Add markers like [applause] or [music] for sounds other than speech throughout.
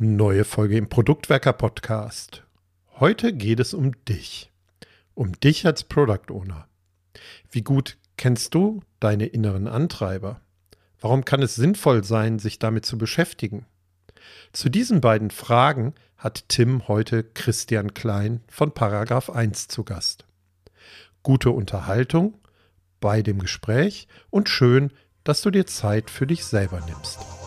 Neue Folge im Produktwerker Podcast. Heute geht es um dich. Um dich als Product Owner. Wie gut kennst du deine inneren Antreiber? Warum kann es sinnvoll sein, sich damit zu beschäftigen? Zu diesen beiden Fragen hat Tim heute Christian Klein von Paragraph 1 zu Gast. Gute Unterhaltung bei dem Gespräch und schön, dass du dir Zeit für dich selber nimmst.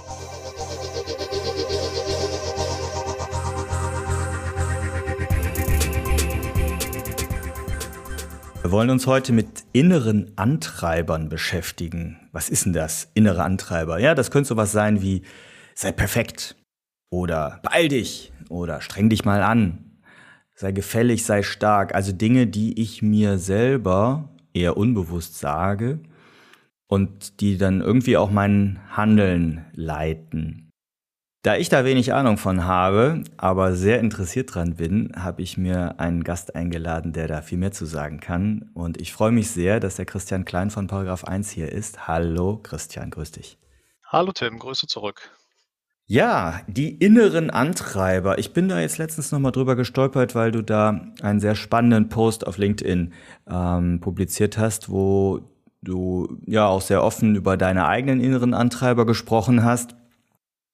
Wir wollen uns heute mit inneren Antreibern beschäftigen. Was ist denn das, innere Antreiber? Ja, das könnte sowas sein wie sei perfekt oder beeil dich oder streng dich mal an, sei gefällig, sei stark. Also Dinge, die ich mir selber eher unbewusst sage und die dann irgendwie auch mein Handeln leiten. Da ich da wenig Ahnung von habe, aber sehr interessiert dran bin, habe ich mir einen Gast eingeladen, der da viel mehr zu sagen kann. Und ich freue mich sehr, dass der Christian Klein von Paragraph 1 hier ist. Hallo Christian, grüß dich. Hallo Tim, Grüße zurück. Ja, die inneren Antreiber. Ich bin da jetzt letztens nochmal drüber gestolpert, weil du da einen sehr spannenden Post auf LinkedIn ähm, publiziert hast, wo du ja auch sehr offen über deine eigenen inneren Antreiber gesprochen hast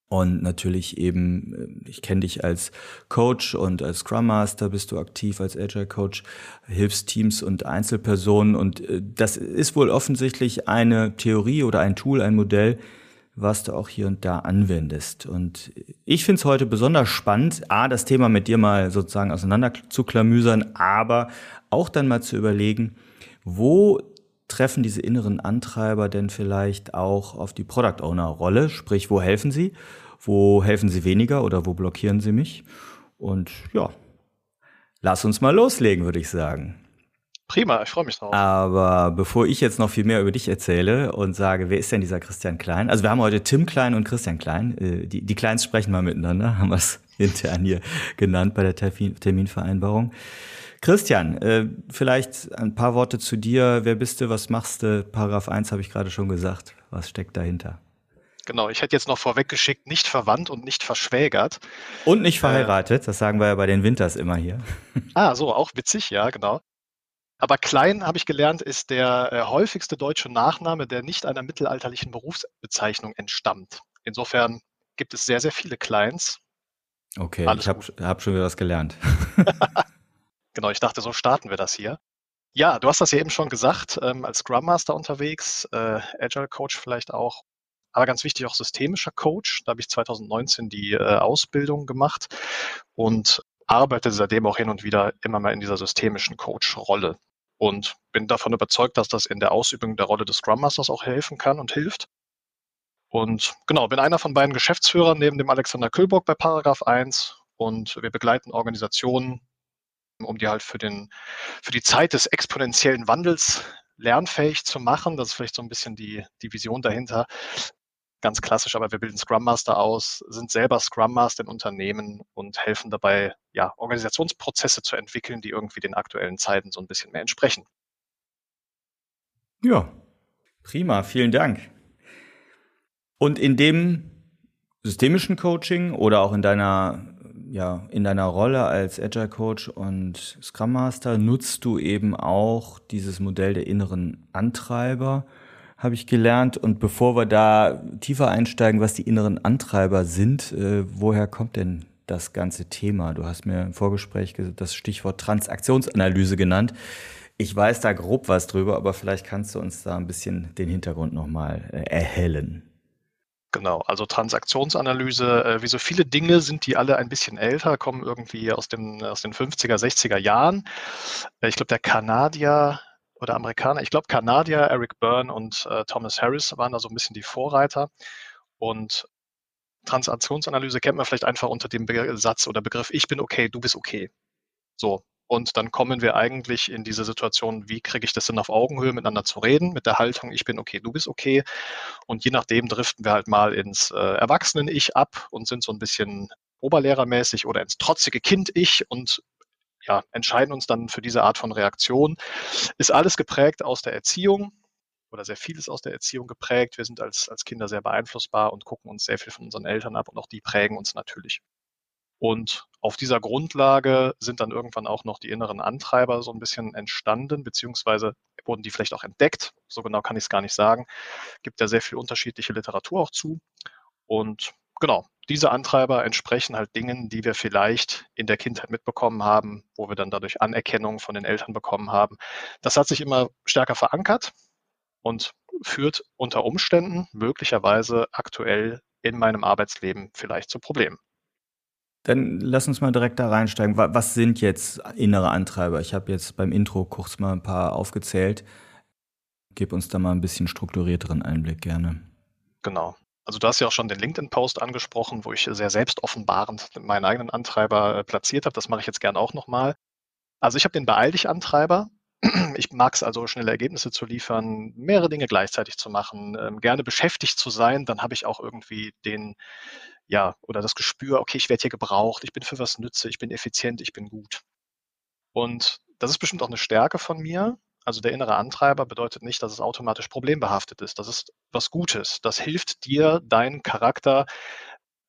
und natürlich eben, äh, ich kenne dich als Coach und als Scrum Master bist du aktiv als Agile Coach, hilfst Teams und Einzelpersonen und äh, das ist wohl offensichtlich eine Theorie oder ein Tool, ein Modell, was du auch hier und da anwendest. Und ich finde es heute besonders spannend, A, das Thema mit dir mal sozusagen auseinander zu klamüsern, aber auch dann mal zu überlegen, wo treffen diese inneren Antreiber denn vielleicht auch auf die Product Owner Rolle? Sprich, wo helfen sie? Wo helfen sie weniger oder wo blockieren sie mich? Und ja, lass uns mal loslegen, würde ich sagen. Prima, ich freue mich drauf. Aber bevor ich jetzt noch viel mehr über dich erzähle und sage, wer ist denn dieser Christian Klein? Also wir haben heute Tim Klein und Christian Klein. Äh, die, die Kleins sprechen mal miteinander, [laughs] haben wir es intern hier genannt bei der Terminvereinbarung. Christian, äh, vielleicht ein paar Worte zu dir. Wer bist du? Was machst du? Paragraph 1 habe ich gerade schon gesagt. Was steckt dahinter? Genau, ich hätte jetzt noch vorweggeschickt, nicht verwandt und nicht verschwägert. Und nicht verheiratet, äh, das sagen wir ja bei den Winters immer hier. Ah, so, auch witzig, ja, genau. Aber Klein, habe ich gelernt, ist der äh, häufigste deutsche Nachname, der nicht einer mittelalterlichen Berufsbezeichnung entstammt. Insofern gibt es sehr, sehr viele Kleins. Okay, Alles ich habe hab schon wieder was gelernt. [laughs] Genau, ich dachte, so starten wir das hier. Ja, du hast das ja eben schon gesagt, ähm, als Scrum Master unterwegs, äh, Agile Coach vielleicht auch, aber ganz wichtig auch systemischer Coach. Da habe ich 2019 die äh, Ausbildung gemacht und arbeite seitdem auch hin und wieder immer mal in dieser systemischen Coach-Rolle und bin davon überzeugt, dass das in der Ausübung der Rolle des Scrum Masters auch helfen kann und hilft. Und genau, bin einer von beiden Geschäftsführern neben dem Alexander Kühlbock bei Paragraph 1 und wir begleiten Organisationen um die halt für, den, für die Zeit des exponentiellen Wandels lernfähig zu machen. Das ist vielleicht so ein bisschen die, die Vision dahinter. Ganz klassisch, aber wir bilden Scrum Master aus, sind selber Scrum Master in Unternehmen und helfen dabei, ja, Organisationsprozesse zu entwickeln, die irgendwie den aktuellen Zeiten so ein bisschen mehr entsprechen. Ja, prima, vielen Dank. Und in dem systemischen Coaching oder auch in deiner ja, in deiner Rolle als Agile Coach und Scrum Master nutzt du eben auch dieses Modell der inneren Antreiber, habe ich gelernt. Und bevor wir da tiefer einsteigen, was die inneren Antreiber sind, äh, woher kommt denn das ganze Thema? Du hast mir im Vorgespräch das Stichwort Transaktionsanalyse genannt. Ich weiß da grob was drüber, aber vielleicht kannst du uns da ein bisschen den Hintergrund nochmal äh, erhellen. Genau, also Transaktionsanalyse, äh, wie so viele Dinge sind die alle ein bisschen älter, kommen irgendwie aus, dem, aus den 50er, 60er Jahren. Äh, ich glaube, der Kanadier oder Amerikaner, ich glaube Kanadier, Eric Byrne und äh, Thomas Harris waren da so ein bisschen die Vorreiter. Und Transaktionsanalyse kennt man vielleicht einfach unter dem Be Satz oder Begriff, ich bin okay, du bist okay. So, und dann kommen wir eigentlich in diese Situation, wie kriege ich das denn auf Augenhöhe miteinander zu reden, mit der Haltung, ich bin okay, du bist okay. Und je nachdem driften wir halt mal ins äh, Erwachsenen-Ich ab und sind so ein bisschen oberlehrermäßig oder ins trotzige Kind-Ich und ja, entscheiden uns dann für diese Art von Reaktion. Ist alles geprägt aus der Erziehung oder sehr vieles aus der Erziehung geprägt. Wir sind als, als Kinder sehr beeinflussbar und gucken uns sehr viel von unseren Eltern ab und auch die prägen uns natürlich. Und auf dieser Grundlage sind dann irgendwann auch noch die inneren Antreiber so ein bisschen entstanden, beziehungsweise wurden die vielleicht auch entdeckt. So genau kann ich es gar nicht sagen. Gibt ja sehr viel unterschiedliche Literatur auch zu. Und genau, diese Antreiber entsprechen halt Dingen, die wir vielleicht in der Kindheit mitbekommen haben, wo wir dann dadurch Anerkennung von den Eltern bekommen haben. Das hat sich immer stärker verankert und führt unter Umständen möglicherweise aktuell in meinem Arbeitsleben vielleicht zu Problemen. Dann lass uns mal direkt da reinsteigen. Was sind jetzt innere Antreiber? Ich habe jetzt beim Intro kurz mal ein paar aufgezählt. Gib uns da mal ein bisschen strukturierteren Einblick gerne. Genau. Also du hast ja auch schon den LinkedIn-Post angesprochen, wo ich sehr selbstoffenbarend meinen eigenen Antreiber äh, platziert habe. Das mache ich jetzt gerne auch nochmal. Also ich habe den Beeil dich Antreiber. Ich mag es also, schnelle Ergebnisse zu liefern, mehrere Dinge gleichzeitig zu machen, ähm, gerne beschäftigt zu sein. Dann habe ich auch irgendwie den, ja, oder das Gespür, okay, ich werde hier gebraucht, ich bin für was nütze, ich bin effizient, ich bin gut. Und das ist bestimmt auch eine Stärke von mir. Also der innere Antreiber bedeutet nicht, dass es automatisch problembehaftet ist. Das ist was Gutes. Das hilft dir, deinen Charakter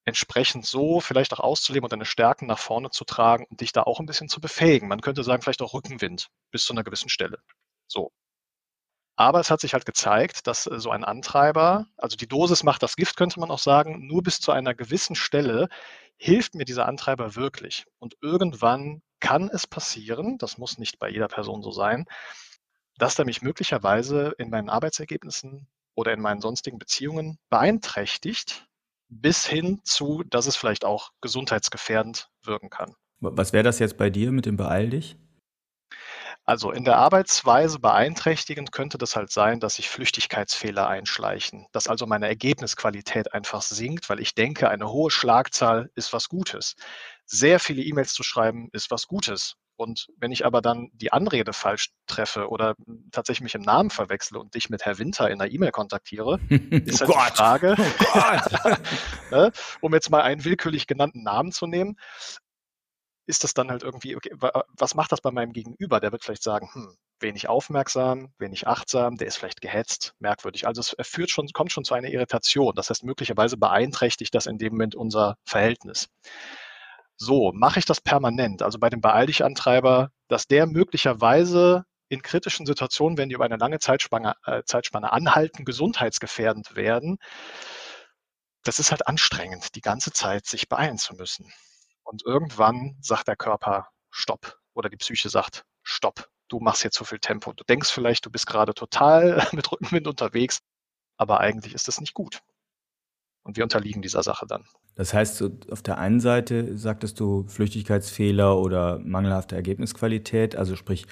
entsprechend so vielleicht auch auszuleben und deine Stärken nach vorne zu tragen und dich da auch ein bisschen zu befähigen. Man könnte sagen, vielleicht auch Rückenwind bis zu einer gewissen Stelle. So. Aber es hat sich halt gezeigt, dass äh, so ein Antreiber, also die Dosis macht das Gift, könnte man auch sagen, nur bis zu einer gewissen Stelle hilft mir dieser Antreiber wirklich. Und irgendwann kann es passieren, das muss nicht bei jeder Person so sein, dass der mich möglicherweise in meinen Arbeitsergebnissen oder in meinen sonstigen Beziehungen beeinträchtigt, bis hin zu, dass es vielleicht auch gesundheitsgefährdend wirken kann. Was wäre das jetzt bei dir mit dem Beeil dich? Also in der Arbeitsweise beeinträchtigend könnte das halt sein, dass sich Flüchtigkeitsfehler einschleichen, dass also meine Ergebnisqualität einfach sinkt, weil ich denke, eine hohe Schlagzahl ist was Gutes. Sehr viele E-Mails zu schreiben ist was Gutes. Und wenn ich aber dann die Anrede falsch treffe oder tatsächlich mich im Namen verwechsle und dich mit Herr Winter in einer E-Mail kontaktiere, [laughs] ist oh halt die Frage, oh [laughs] ne, um jetzt mal einen willkürlich genannten Namen zu nehmen, ist das dann halt irgendwie, okay, was macht das bei meinem Gegenüber? Der wird vielleicht sagen, hm, wenig aufmerksam, wenig achtsam, der ist vielleicht gehetzt, merkwürdig. Also es führt schon, kommt schon zu einer Irritation. Das heißt, möglicherweise beeinträchtigt das in dem Moment unser Verhältnis. So, mache ich das permanent, also bei dem Beeil dich Antreiber, dass der möglicherweise in kritischen Situationen, wenn die über eine lange Zeitspanne, äh, Zeitspanne anhalten, gesundheitsgefährdend werden, das ist halt anstrengend, die ganze Zeit sich beeilen zu müssen. Und irgendwann sagt der Körper Stopp oder die Psyche sagt Stopp, du machst jetzt zu viel Tempo. Du denkst vielleicht, du bist gerade total [laughs] mit Rückenwind unterwegs, aber eigentlich ist das nicht gut. Und wir unterliegen dieser Sache dann. Das heißt, auf der einen Seite sagtest du Flüchtigkeitsfehler oder mangelhafte Ergebnisqualität, also sprich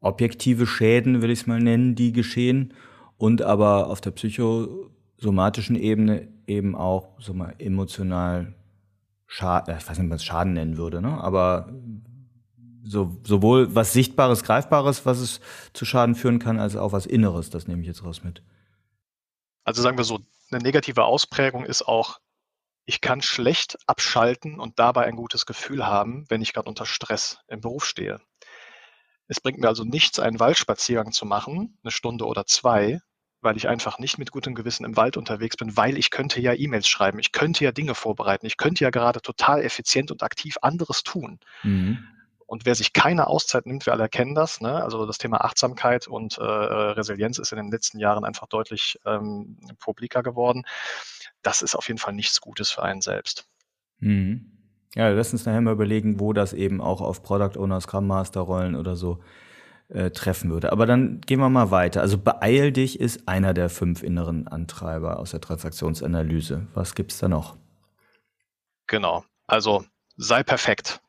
objektive Schäden, will ich es mal nennen, die geschehen. Und aber auf der psychosomatischen Ebene eben auch so mal emotional Schaden, ich weiß nicht, ob man es Schaden nennen würde, ne? aber so, sowohl was Sichtbares, Greifbares, was es zu Schaden führen kann, als auch was Inneres, das nehme ich jetzt raus mit. Also sagen wir so, eine negative Ausprägung ist auch, ich kann schlecht abschalten und dabei ein gutes Gefühl haben, wenn ich gerade unter Stress im Beruf stehe. Es bringt mir also nichts, einen Waldspaziergang zu machen, eine Stunde oder zwei, weil ich einfach nicht mit gutem Gewissen im Wald unterwegs bin, weil ich könnte ja E-Mails schreiben, ich könnte ja Dinge vorbereiten, ich könnte ja gerade total effizient und aktiv anderes tun. Mhm. Und wer sich keine Auszeit nimmt, wir alle kennen das. Ne? Also das Thema Achtsamkeit und äh, Resilienz ist in den letzten Jahren einfach deutlich ähm, publiker geworden. Das ist auf jeden Fall nichts Gutes für einen selbst. Mhm. Ja, lass uns nachher mal überlegen, wo das eben auch auf Product Owner, Scrum Master Rollen oder so äh, treffen würde. Aber dann gehen wir mal weiter. Also beeil dich ist einer der fünf inneren Antreiber aus der Transaktionsanalyse. Was gibt's da noch? Genau. Also sei perfekt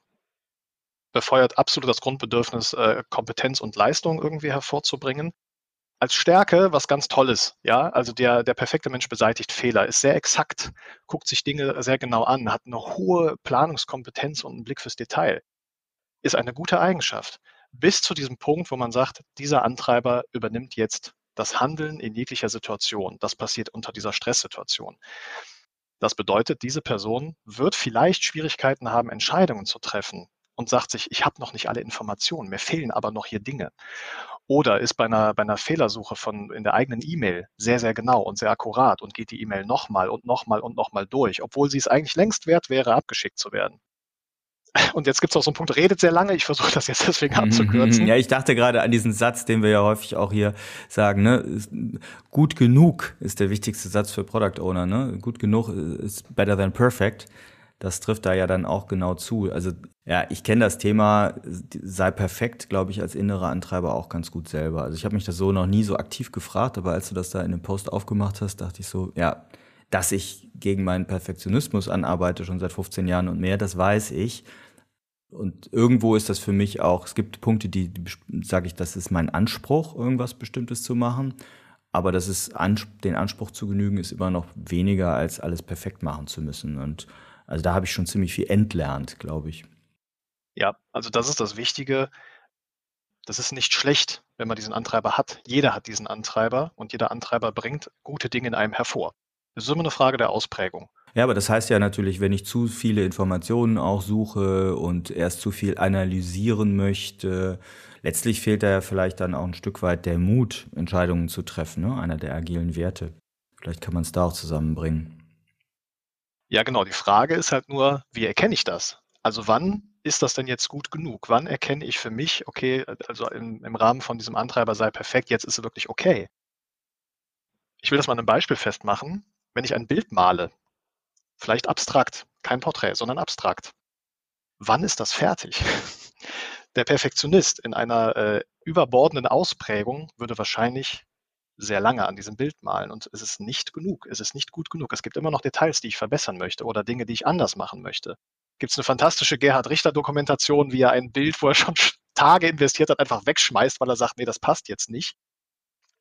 befeuert absolut das Grundbedürfnis, äh, Kompetenz und Leistung irgendwie hervorzubringen. Als Stärke was ganz Tolles, ja. Also der, der perfekte Mensch beseitigt Fehler, ist sehr exakt, guckt sich Dinge sehr genau an, hat eine hohe Planungskompetenz und einen Blick fürs Detail. Ist eine gute Eigenschaft. Bis zu diesem Punkt, wo man sagt, dieser Antreiber übernimmt jetzt das Handeln in jeglicher Situation. Das passiert unter dieser Stresssituation. Das bedeutet, diese Person wird vielleicht Schwierigkeiten haben, Entscheidungen zu treffen, und sagt sich, ich habe noch nicht alle Informationen, mir fehlen aber noch hier Dinge. Oder ist bei einer, bei einer Fehlersuche von in der eigenen E-Mail sehr, sehr genau und sehr akkurat und geht die E-Mail nochmal und nochmal und nochmal durch, obwohl sie es eigentlich längst wert wäre, abgeschickt zu werden. Und jetzt gibt es auch so einen Punkt, redet sehr lange. Ich versuche das jetzt deswegen abzukürzen. Ja, ich dachte gerade an diesen Satz, den wir ja häufig auch hier sagen. Ne? Gut genug ist der wichtigste Satz für Product Owner. Ne? Gut genug ist better than perfect. Das trifft da ja dann auch genau zu. Also ja, ich kenne das Thema, sei perfekt, glaube ich, als innerer Antreiber auch ganz gut selber. Also ich habe mich das so noch nie so aktiv gefragt, aber als du das da in dem Post aufgemacht hast, dachte ich so, ja, dass ich gegen meinen Perfektionismus anarbeite, schon seit 15 Jahren und mehr, das weiß ich. Und irgendwo ist das für mich auch, es gibt Punkte, die, die sage ich, das ist mein Anspruch, irgendwas Bestimmtes zu machen. Aber das ist, den Anspruch zu genügen, ist immer noch weniger, als alles perfekt machen zu müssen. Und also da habe ich schon ziemlich viel entlernt, glaube ich. Ja, also das ist das Wichtige. Das ist nicht schlecht, wenn man diesen Antreiber hat. Jeder hat diesen Antreiber und jeder Antreiber bringt gute Dinge in einem hervor. Es ist immer eine Frage der Ausprägung. Ja, aber das heißt ja natürlich, wenn ich zu viele Informationen auch suche und erst zu viel analysieren möchte, letztlich fehlt da ja vielleicht dann auch ein Stück weit der Mut, Entscheidungen zu treffen, ne? einer der agilen Werte. Vielleicht kann man es da auch zusammenbringen. Ja, genau. Die Frage ist halt nur, wie erkenne ich das? Also wann ist das denn jetzt gut genug? Wann erkenne ich für mich, okay, also im, im Rahmen von diesem Antreiber sei perfekt, jetzt ist es wirklich okay? Ich will das mal an einem Beispiel festmachen wenn ich ein Bild male, vielleicht abstrakt, kein Porträt, sondern abstrakt, wann ist das fertig? [laughs] Der Perfektionist in einer äh, überbordenden Ausprägung würde wahrscheinlich sehr lange an diesem Bild malen und es ist nicht genug, es ist nicht gut genug. Es gibt immer noch Details, die ich verbessern möchte oder Dinge, die ich anders machen möchte. Gibt es eine fantastische Gerhard Richter Dokumentation, wie er ein Bild, wo er schon [laughs] Tage investiert hat, einfach wegschmeißt, weil er sagt, nee, das passt jetzt nicht.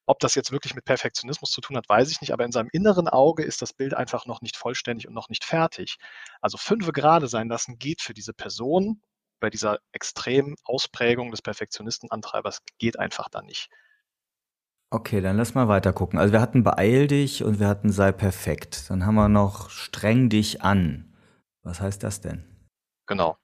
Ob das jetzt wirklich mit Perfektionismus zu tun hat, weiß ich nicht, aber in seinem inneren Auge ist das Bild einfach noch nicht vollständig und noch nicht fertig. Also fünf gerade sein lassen geht für diese Person bei dieser extremen Ausprägung des Perfektionistenantreibers geht einfach da nicht. Okay, dann lass mal weiter gucken. Also wir hatten beeil dich und wir hatten sei perfekt. Dann haben wir noch streng dich an. Was heißt das denn? Genau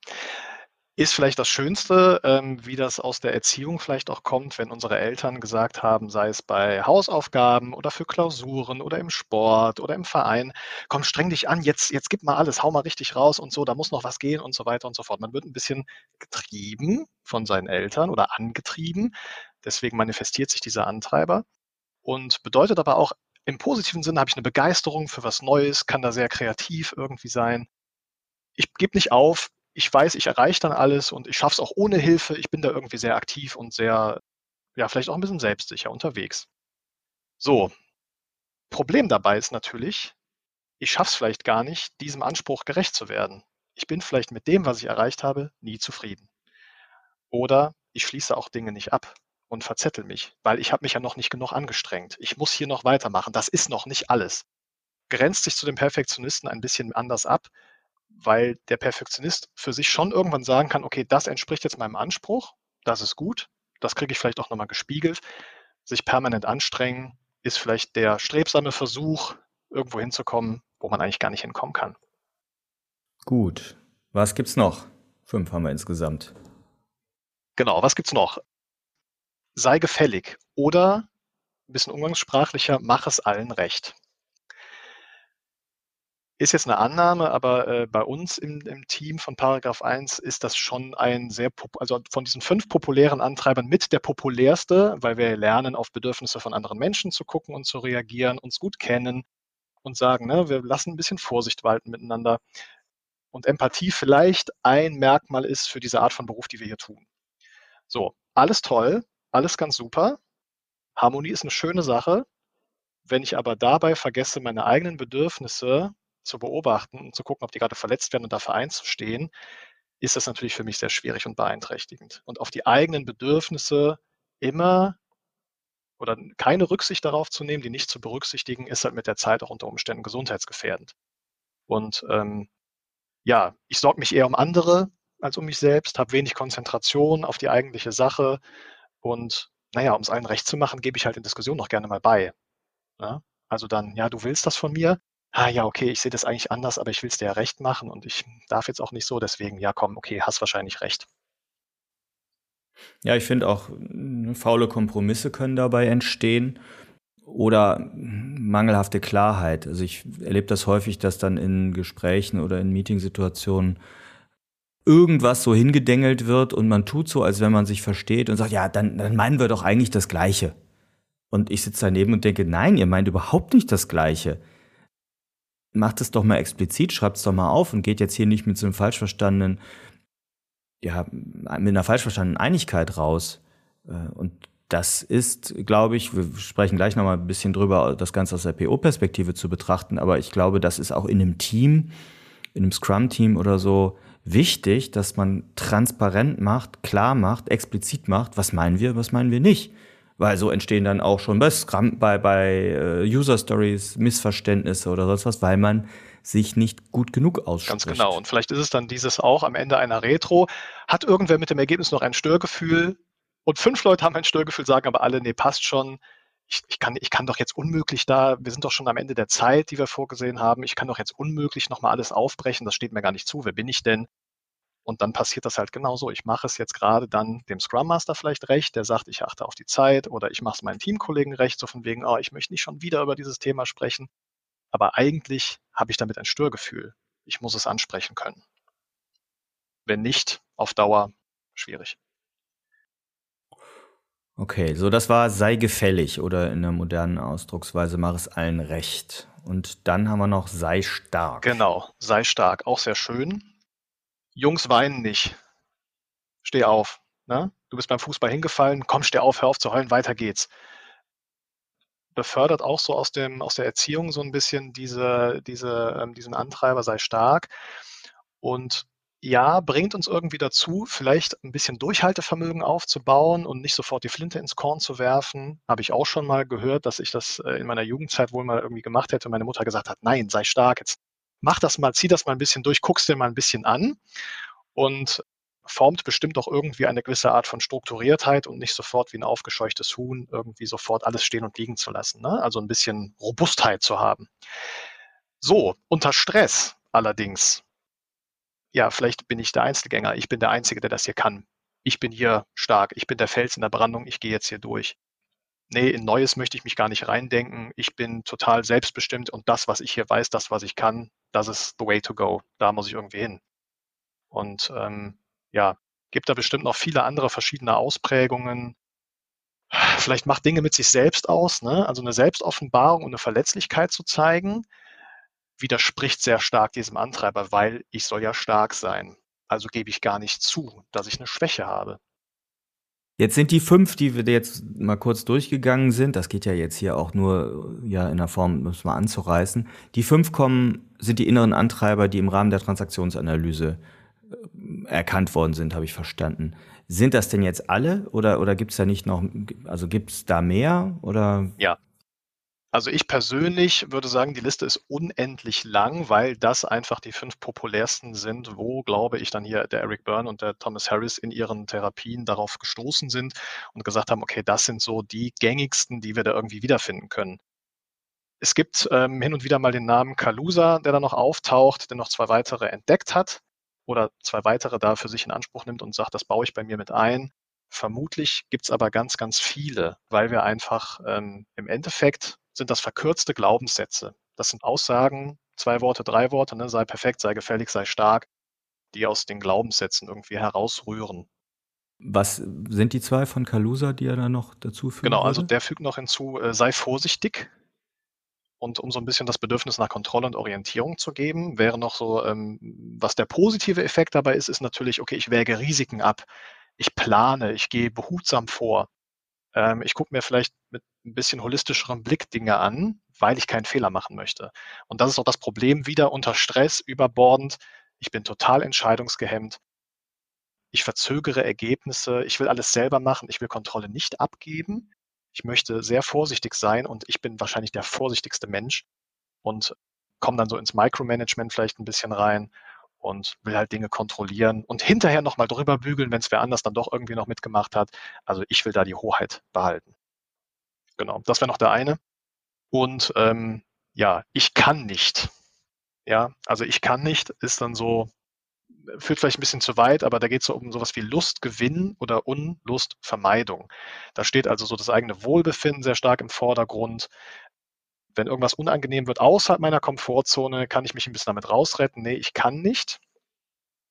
ist vielleicht das Schönste, ähm, wie das aus der Erziehung vielleicht auch kommt, wenn unsere Eltern gesagt haben, sei es bei Hausaufgaben oder für Klausuren oder im Sport oder im Verein, komm, streng dich an, jetzt, jetzt gib mal alles, hau mal richtig raus und so, da muss noch was gehen und so weiter und so fort. Man wird ein bisschen getrieben von seinen Eltern oder angetrieben. Deswegen manifestiert sich dieser Antreiber und bedeutet aber auch, im positiven Sinne habe ich eine Begeisterung für was Neues, kann da sehr kreativ irgendwie sein. Ich gebe nicht auf, ich weiß, ich erreiche dann alles und ich schaffe es auch ohne Hilfe. Ich bin da irgendwie sehr aktiv und sehr, ja, vielleicht auch ein bisschen selbstsicher unterwegs. So. Problem dabei ist natürlich, ich schaffe es vielleicht gar nicht, diesem Anspruch gerecht zu werden. Ich bin vielleicht mit dem, was ich erreicht habe, nie zufrieden. Oder ich schließe auch Dinge nicht ab und verzettel mich, weil ich habe mich ja noch nicht genug angestrengt. Ich muss hier noch weitermachen. Das ist noch nicht alles. Grenzt sich zu dem Perfektionisten ein bisschen anders ab, weil der Perfektionist für sich schon irgendwann sagen kann, okay, das entspricht jetzt meinem Anspruch, das ist gut, das kriege ich vielleicht auch nochmal gespiegelt. Sich permanent anstrengen ist vielleicht der strebsame Versuch, irgendwo hinzukommen, wo man eigentlich gar nicht hinkommen kann. Gut. Was gibt's noch? Fünf haben wir insgesamt. Genau, was gibt's noch? Sei gefällig oder ein bisschen umgangssprachlicher, mach es allen recht. Ist jetzt eine Annahme, aber äh, bei uns im, im Team von Paragraph 1 ist das schon ein sehr, also von diesen fünf populären Antreibern mit der populärste, weil wir lernen, auf Bedürfnisse von anderen Menschen zu gucken und zu reagieren, uns gut kennen und sagen, ne, wir lassen ein bisschen Vorsicht walten miteinander. Und Empathie vielleicht ein Merkmal ist für diese Art von Beruf, die wir hier tun. So, alles toll, alles ganz super. Harmonie ist eine schöne Sache. Wenn ich aber dabei vergesse, meine eigenen Bedürfnisse zu beobachten und zu gucken, ob die gerade verletzt werden und dafür einzustehen, ist das natürlich für mich sehr schwierig und beeinträchtigend. Und auf die eigenen Bedürfnisse immer oder keine Rücksicht darauf zu nehmen, die nicht zu berücksichtigen, ist halt mit der Zeit auch unter Umständen gesundheitsgefährdend. Und ähm, ja, ich sorge mich eher um andere als um mich selbst, habe wenig Konzentration auf die eigentliche Sache und naja, um es allen recht zu machen, gebe ich halt in Diskussion noch gerne mal bei. Ja? Also dann, ja, du willst das von mir, ah ja, okay, ich sehe das eigentlich anders, aber ich will es dir ja recht machen und ich darf jetzt auch nicht so, deswegen, ja, komm, okay, hast wahrscheinlich recht. Ja, ich finde auch, faule Kompromisse können dabei entstehen oder mangelhafte Klarheit. Also ich erlebe das häufig, dass dann in Gesprächen oder in Meetingsituationen irgendwas so hingedengelt wird und man tut so, als wenn man sich versteht und sagt, ja, dann, dann meinen wir doch eigentlich das Gleiche. Und ich sitze daneben und denke, nein, ihr meint überhaupt nicht das Gleiche. Macht es doch mal explizit, schreibt es doch mal auf und geht jetzt hier nicht mit so einem falsch verstandenen, ja, mit einer falsch verstandenen Einigkeit raus. Äh, und das ist, glaube ich, wir sprechen gleich nochmal ein bisschen drüber, das Ganze aus der PO-Perspektive zu betrachten, aber ich glaube, das ist auch in einem Team, in einem Scrum-Team oder so wichtig, dass man transparent macht, klar macht, explizit macht, was meinen wir, was meinen wir nicht. Weil so entstehen dann auch schon bei, bei, bei uh, User Stories Missverständnisse oder sonst was, weil man sich nicht gut genug ausspricht. Ganz genau. Und vielleicht ist es dann dieses auch am Ende einer Retro. Hat irgendwer mit dem Ergebnis noch ein Störgefühl? Und fünf Leute haben ein Störgefühl, sagen aber alle, nee, passt schon. Ich, ich, kann, ich kann doch jetzt unmöglich da, wir sind doch schon am Ende der Zeit, die wir vorgesehen haben. Ich kann doch jetzt unmöglich nochmal alles aufbrechen. Das steht mir gar nicht zu. Wer bin ich denn? Und dann passiert das halt genauso. Ich mache es jetzt gerade dann dem Scrum Master vielleicht recht, der sagt, ich achte auf die Zeit oder ich mache es meinen Teamkollegen recht, so von wegen, oh, ich möchte nicht schon wieder über dieses Thema sprechen. Aber eigentlich habe ich damit ein Störgefühl. Ich muss es ansprechen können. Wenn nicht, auf Dauer schwierig. Okay, so das war sei gefällig oder in der modernen Ausdrucksweise mach es allen recht. Und dann haben wir noch sei stark. Genau, sei stark, auch sehr schön. Jungs weinen nicht. Steh auf. Ne? Du bist beim Fußball hingefallen, komm, steh auf, hör auf zu heulen, weiter geht's. Befördert auch so aus, dem, aus der Erziehung so ein bisschen diese, diese, ähm, diesen Antreiber, sei stark. Und ja, bringt uns irgendwie dazu, vielleicht ein bisschen Durchhaltevermögen aufzubauen und nicht sofort die Flinte ins Korn zu werfen. Habe ich auch schon mal gehört, dass ich das äh, in meiner Jugendzeit wohl mal irgendwie gemacht hätte meine Mutter gesagt hat, nein, sei stark, jetzt mach das mal, zieh das mal ein bisschen durch, guckst dir mal ein bisschen an und formt bestimmt auch irgendwie eine gewisse Art von Strukturiertheit und nicht sofort wie ein aufgescheuchtes Huhn irgendwie sofort alles stehen und liegen zu lassen. Ne? Also ein bisschen Robustheit zu haben. So, unter Stress allerdings, ja, vielleicht bin ich der Einzelgänger, ich bin der Einzige, der das hier kann. Ich bin hier stark, ich bin der Fels in der Brandung, ich gehe jetzt hier durch nee, in Neues möchte ich mich gar nicht reindenken. Ich bin total selbstbestimmt und das, was ich hier weiß, das, was ich kann, das ist the way to go. Da muss ich irgendwie hin. Und ähm, ja, gibt da bestimmt noch viele andere verschiedene Ausprägungen. Vielleicht macht Dinge mit sich selbst aus, ne? also eine Selbstoffenbarung und eine Verletzlichkeit zu zeigen, widerspricht sehr stark diesem Antreiber, weil ich soll ja stark sein. Also gebe ich gar nicht zu, dass ich eine Schwäche habe. Jetzt sind die fünf, die wir jetzt mal kurz durchgegangen sind, das geht ja jetzt hier auch nur ja in der Form, um es mal anzureißen. Die fünf kommen, sind die inneren Antreiber, die im Rahmen der Transaktionsanalyse äh, erkannt worden sind, habe ich verstanden. Sind das denn jetzt alle oder, oder gibt es da nicht noch, also gibt es da mehr oder? Ja, also ich persönlich würde sagen, die Liste ist unendlich lang, weil das einfach die fünf populärsten sind, wo, glaube ich, dann hier der Eric Byrne und der Thomas Harris in ihren Therapien darauf gestoßen sind und gesagt haben, okay, das sind so die gängigsten, die wir da irgendwie wiederfinden können. Es gibt ähm, hin und wieder mal den Namen Kalusa, der da noch auftaucht, der noch zwei weitere entdeckt hat oder zwei weitere da für sich in Anspruch nimmt und sagt, das baue ich bei mir mit ein. Vermutlich gibt es aber ganz, ganz viele, weil wir einfach ähm, im Endeffekt sind das verkürzte Glaubenssätze. Das sind Aussagen, zwei Worte, drei Worte, ne, sei perfekt, sei gefällig, sei stark, die aus den Glaubenssätzen irgendwie herausrühren. Was sind die zwei von Kalusa, die er da noch dazu fügt? Genau, also der fügt noch hinzu, äh, sei vorsichtig. Und um so ein bisschen das Bedürfnis nach Kontrolle und Orientierung zu geben, wäre noch so, ähm, was der positive Effekt dabei ist, ist natürlich, okay, ich wäge Risiken ab. Ich plane, ich gehe behutsam vor. Ähm, ich gucke mir vielleicht mit ein bisschen holistischerem Blick Dinge an, weil ich keinen Fehler machen möchte. Und das ist auch das Problem wieder unter Stress, überbordend. Ich bin total entscheidungsgehemmt. Ich verzögere Ergebnisse. Ich will alles selber machen. Ich will Kontrolle nicht abgeben. Ich möchte sehr vorsichtig sein und ich bin wahrscheinlich der vorsichtigste Mensch und komme dann so ins Micromanagement vielleicht ein bisschen rein und will halt Dinge kontrollieren und hinterher nochmal drüber bügeln, wenn es wer anders dann doch irgendwie noch mitgemacht hat. Also ich will da die Hoheit behalten. Genau, das wäre noch der eine. Und ähm, ja, ich kann nicht. Ja, also ich kann nicht ist dann so, führt vielleicht ein bisschen zu weit, aber da geht es so um sowas wie Lustgewinn oder Unlustvermeidung. Da steht also so das eigene Wohlbefinden sehr stark im Vordergrund wenn irgendwas unangenehm wird außerhalb meiner Komfortzone, kann ich mich ein bisschen damit rausretten. Nee, ich kann nicht.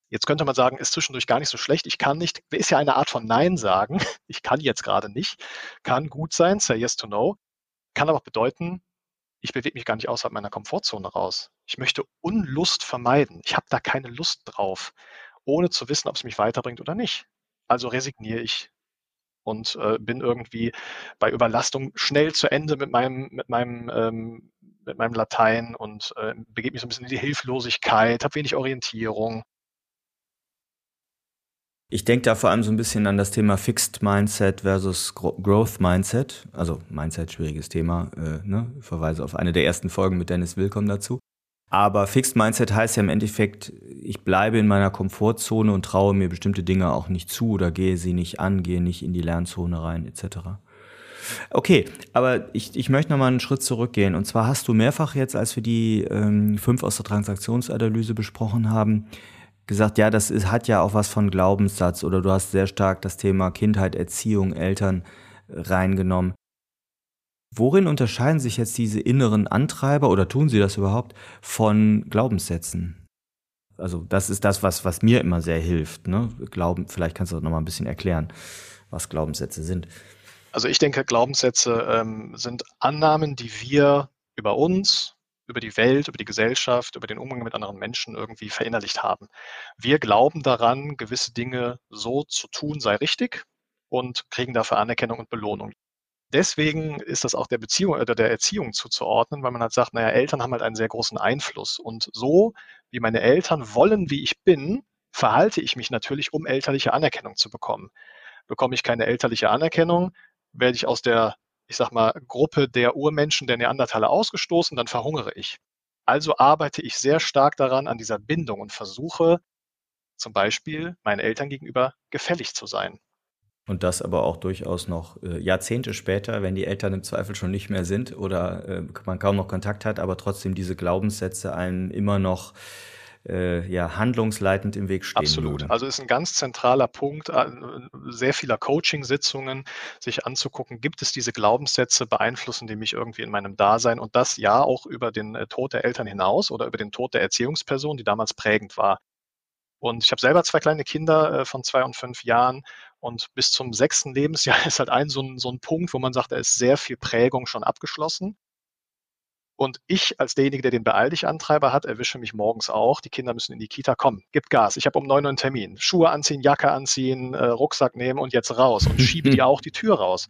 Jetzt könnte man sagen, ist zwischendurch gar nicht so schlecht. Ich kann nicht, ist ja eine Art von Nein sagen. [laughs] Ich kann jetzt gerade nicht. Kann gut sein, say yes to no. Kann aber auch bedeuten, ich bewege mich gar nicht außerhalb meiner Komfortzone raus. Ich möchte Unlust vermeiden. Ich habe da keine Lust drauf, ohne zu wissen, ob es mich weiterbringt oder nicht. Also resigniere ich und äh, bin irgendwie bei Überlastung schnell zu Ende mit meinem, mit meinem, ähm, mit meinem Latein und äh, begebe mich so ein bisschen in die Hilflosigkeit, habe wenig Orientierung. Ich denke da vor allem so ein bisschen an das Thema Fixed Mindset versus Growth Mindset. Also Mindset, schwieriges Thema. Äh, ne? Ich verweise auf eine der ersten Folgen mit Dennis Willkommen dazu. Aber Fixed Mindset heißt ja im Endeffekt, ich bleibe in meiner Komfortzone und traue mir bestimmte Dinge auch nicht zu oder gehe sie nicht an, gehe nicht in die Lernzone rein, etc. Okay, aber ich, ich möchte nochmal einen Schritt zurückgehen. Und zwar hast du mehrfach jetzt, als wir die ähm, fünf aus der Transaktionsanalyse besprochen haben, gesagt, ja, das ist, hat ja auch was von Glaubenssatz oder du hast sehr stark das Thema Kindheit, Erziehung, Eltern reingenommen. Worin unterscheiden sich jetzt diese inneren Antreiber oder tun sie das überhaupt von Glaubenssätzen? Also das ist das, was, was mir immer sehr hilft. Ne? Glauben, vielleicht kannst du noch mal ein bisschen erklären, was Glaubenssätze sind. Also ich denke, Glaubenssätze ähm, sind Annahmen, die wir über uns, über die Welt, über die Gesellschaft, über den Umgang mit anderen Menschen irgendwie verinnerlicht haben. Wir glauben daran, gewisse Dinge so zu tun sei richtig und kriegen dafür Anerkennung und Belohnung. Deswegen ist das auch der Beziehung oder der Erziehung zuzuordnen, weil man halt sagt, naja, Eltern haben halt einen sehr großen Einfluss. Und so wie meine Eltern wollen, wie ich bin, verhalte ich mich natürlich, um elterliche Anerkennung zu bekommen. Bekomme ich keine elterliche Anerkennung, werde ich aus der ich sag mal, Gruppe der Urmenschen, der Neandertaler ausgestoßen, dann verhungere ich. Also arbeite ich sehr stark daran, an dieser Bindung und versuche zum Beispiel meinen Eltern gegenüber gefällig zu sein. Und das aber auch durchaus noch äh, Jahrzehnte später, wenn die Eltern im Zweifel schon nicht mehr sind oder äh, man kaum noch Kontakt hat, aber trotzdem diese Glaubenssätze einem immer noch äh, ja, handlungsleitend im Weg stehen Absolut. Würde. Also ist ein ganz zentraler Punkt äh, sehr vieler Coaching-Sitzungen, sich anzugucken, gibt es diese Glaubenssätze, beeinflussen die mich irgendwie in meinem Dasein und das ja auch über den äh, Tod der Eltern hinaus oder über den Tod der Erziehungsperson, die damals prägend war. Und ich habe selber zwei kleine Kinder von zwei und fünf Jahren und bis zum sechsten Lebensjahr [laughs] ist halt ein so ein, so ein Punkt, wo man sagt, da ist sehr viel Prägung schon abgeschlossen. Und ich als derjenige, der den Beeil dich Antreiber hat, erwische mich morgens auch. Die Kinder müssen in die Kita kommen. Gib Gas. Ich habe um neun Uhr einen Termin. Schuhe anziehen, Jacke anziehen, äh, Rucksack nehmen und jetzt raus und schiebe [laughs] dir auch die Tür raus.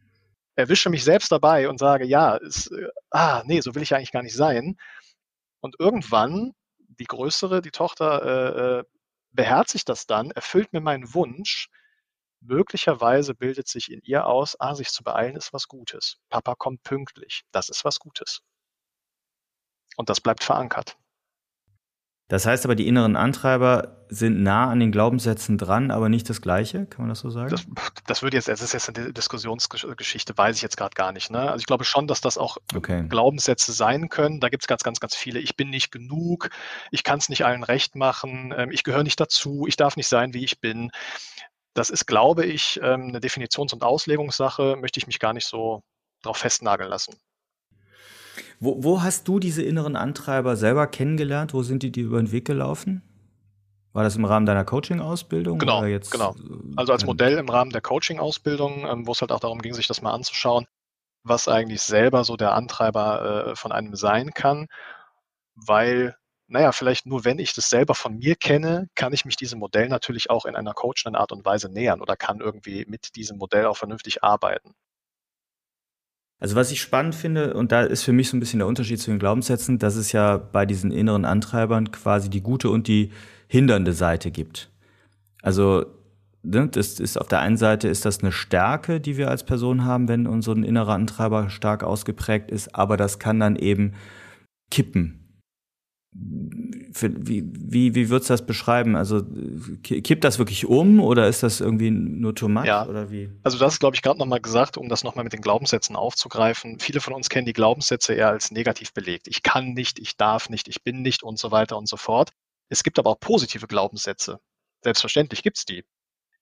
Erwische mich selbst dabei und sage, ja, ist, äh, ah, nee, so will ich eigentlich gar nicht sein. Und irgendwann, die Größere, die Tochter, äh, äh beherzigt das dann, erfüllt mir meinen Wunsch. Möglicherweise bildet sich in ihr aus, ah, sich zu beeilen ist was Gutes. Papa kommt pünktlich. Das ist was Gutes. Und das bleibt verankert. Das heißt aber, die inneren Antreiber sind nah an den Glaubenssätzen dran, aber nicht das Gleiche, kann man das so sagen? Das, das würde jetzt, das ist jetzt eine Diskussionsgeschichte, weiß ich jetzt gerade gar nicht. Ne? Also ich glaube schon, dass das auch okay. Glaubenssätze sein können. Da gibt es ganz, ganz, ganz viele. Ich bin nicht genug, ich kann es nicht allen recht machen, ähm, ich gehöre nicht dazu, ich darf nicht sein, wie ich bin. Das ist, glaube ich, ähm, eine Definitions- und Auslegungssache, möchte ich mich gar nicht so darauf festnageln lassen. Wo, wo hast du diese inneren Antreiber selber kennengelernt? Wo sind die dir über den Weg gelaufen? War das im Rahmen deiner Coaching-Ausbildung? Genau, jetzt, genau. Äh, also als Modell im Rahmen der Coaching-Ausbildung, ähm, wo es halt auch darum ging, sich das mal anzuschauen, was eigentlich selber so der Antreiber äh, von einem sein kann. Weil, naja, vielleicht nur wenn ich das selber von mir kenne, kann ich mich diesem Modell natürlich auch in einer coachenden Art und Weise nähern oder kann irgendwie mit diesem Modell auch vernünftig arbeiten. Also was ich spannend finde, und da ist für mich so ein bisschen der Unterschied zu den Glaubenssätzen, dass es ja bei diesen inneren Antreibern quasi die gute und die hindernde Seite gibt. Also ne, das ist auf der einen Seite ist das eine Stärke, die wir als Person haben, wenn unser innerer Antreiber stark ausgeprägt ist, aber das kann dann eben kippen für, wie, wie, wie würdest du das beschreiben? Also kippt das wirklich um oder ist das irgendwie nur too much ja. oder wie? Also das glaube ich gerade nochmal gesagt, um das nochmal mit den Glaubenssätzen aufzugreifen. Viele von uns kennen die Glaubenssätze eher als negativ belegt. Ich kann nicht, ich darf nicht, ich bin nicht und so weiter und so fort. Es gibt aber auch positive Glaubenssätze. Selbstverständlich gibt's die.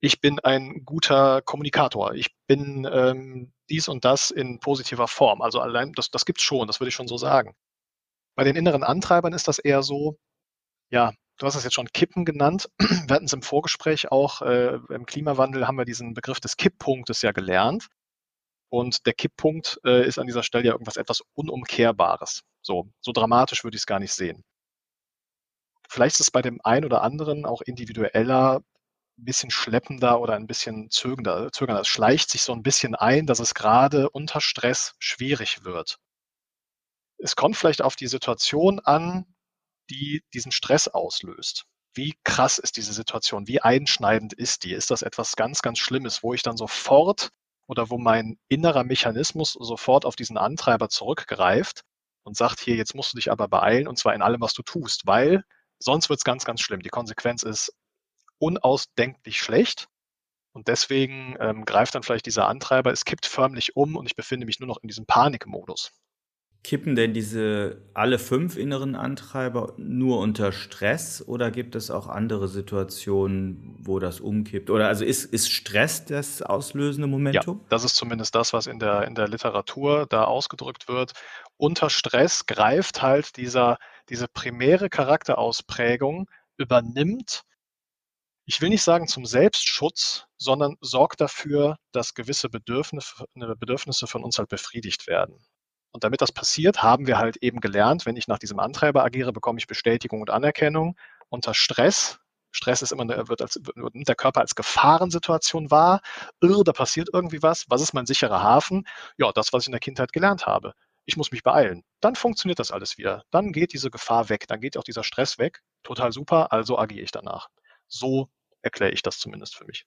Ich bin ein guter Kommunikator. Ich bin ähm, dies und das in positiver Form. Also allein, das, das gibt's schon, das würde ich schon so sagen. Bei den inneren Antreibern ist das eher so, ja, du hast es jetzt schon Kippen genannt. [clears throat] Wir hatten es im Vorgespräch auch, äh, im Klimawandel haben wir diesen Begriff des Kipppunktes ja gelernt. Und der Kipppunkt äh, ist an dieser Stelle ja irgendwas etwas Unumkehrbares. So, so dramatisch würde ich es gar nicht sehen. Vielleicht ist es bei dem einen oder anderen auch individueller, ein bisschen schleppender oder ein bisschen zögernder. Es schleicht sich so ein bisschen ein, dass es gerade unter Stress schwierig wird. Es kommt vielleicht auf die Situation an, die diesen Stress auslöst. Wie krass ist diese Situation? Wie einschneidend ist die? Ist das etwas ganz, ganz Schlimmes, wo ich dann sofort oder wo mein innerer Mechanismus sofort auf diesen Antreiber zurückgreift und sagt, hier, jetzt musst du dich aber beeilen und zwar in allem, was du tust, weil sonst wird es ganz, ganz schlimm. Die Konsequenz ist unausdenklich schlecht und deswegen ähm, greift dann vielleicht dieser Antreiber, es kippt förmlich um und ich befinde mich nur noch in diesem Panikmodus. Kippen denn diese alle fünf inneren Antreiber nur unter Stress oder gibt es auch andere Situationen, wo das umkippt? Oder also ist, ist Stress das auslösende Momentum? Ja, das ist zumindest das, was in der, in der Literatur da ausgedrückt wird. Unter Stress greift halt dieser, diese primäre Charakterausprägung, übernimmt, ich will nicht sagen zum Selbstschutz, sondern sorgt dafür, dass gewisse Bedürfnisse, Bedürfnisse von uns halt befriedigt werden. Und damit das passiert, haben wir halt eben gelernt, wenn ich nach diesem Antreiber agiere, bekomme ich Bestätigung und Anerkennung. Unter Stress, Stress ist immer, wird, als, nimmt der Körper als Gefahrensituation wahr. Irr, da passiert irgendwie was. Was ist mein sicherer Hafen? Ja, das, was ich in der Kindheit gelernt habe. Ich muss mich beeilen. Dann funktioniert das alles wieder. Dann geht diese Gefahr weg. Dann geht auch dieser Stress weg. Total super. Also agiere ich danach. So erkläre ich das zumindest für mich.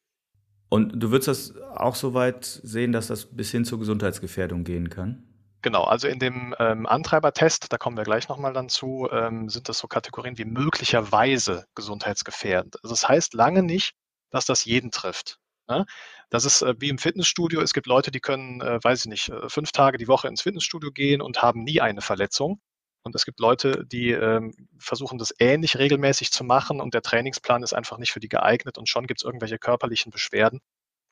Und du würdest das auch so weit sehen, dass das bis hin zur Gesundheitsgefährdung gehen kann? Genau, also in dem ähm, Antreibertest, da kommen wir gleich nochmal dann zu, ähm, sind das so Kategorien wie möglicherweise gesundheitsgefährdend. Also das heißt lange nicht, dass das jeden trifft. Ne? Das ist äh, wie im Fitnessstudio. Es gibt Leute, die können, äh, weiß ich nicht, äh, fünf Tage die Woche ins Fitnessstudio gehen und haben nie eine Verletzung. Und es gibt Leute, die ähm, versuchen, das ähnlich regelmäßig zu machen und der Trainingsplan ist einfach nicht für die geeignet und schon gibt es irgendwelche körperlichen Beschwerden.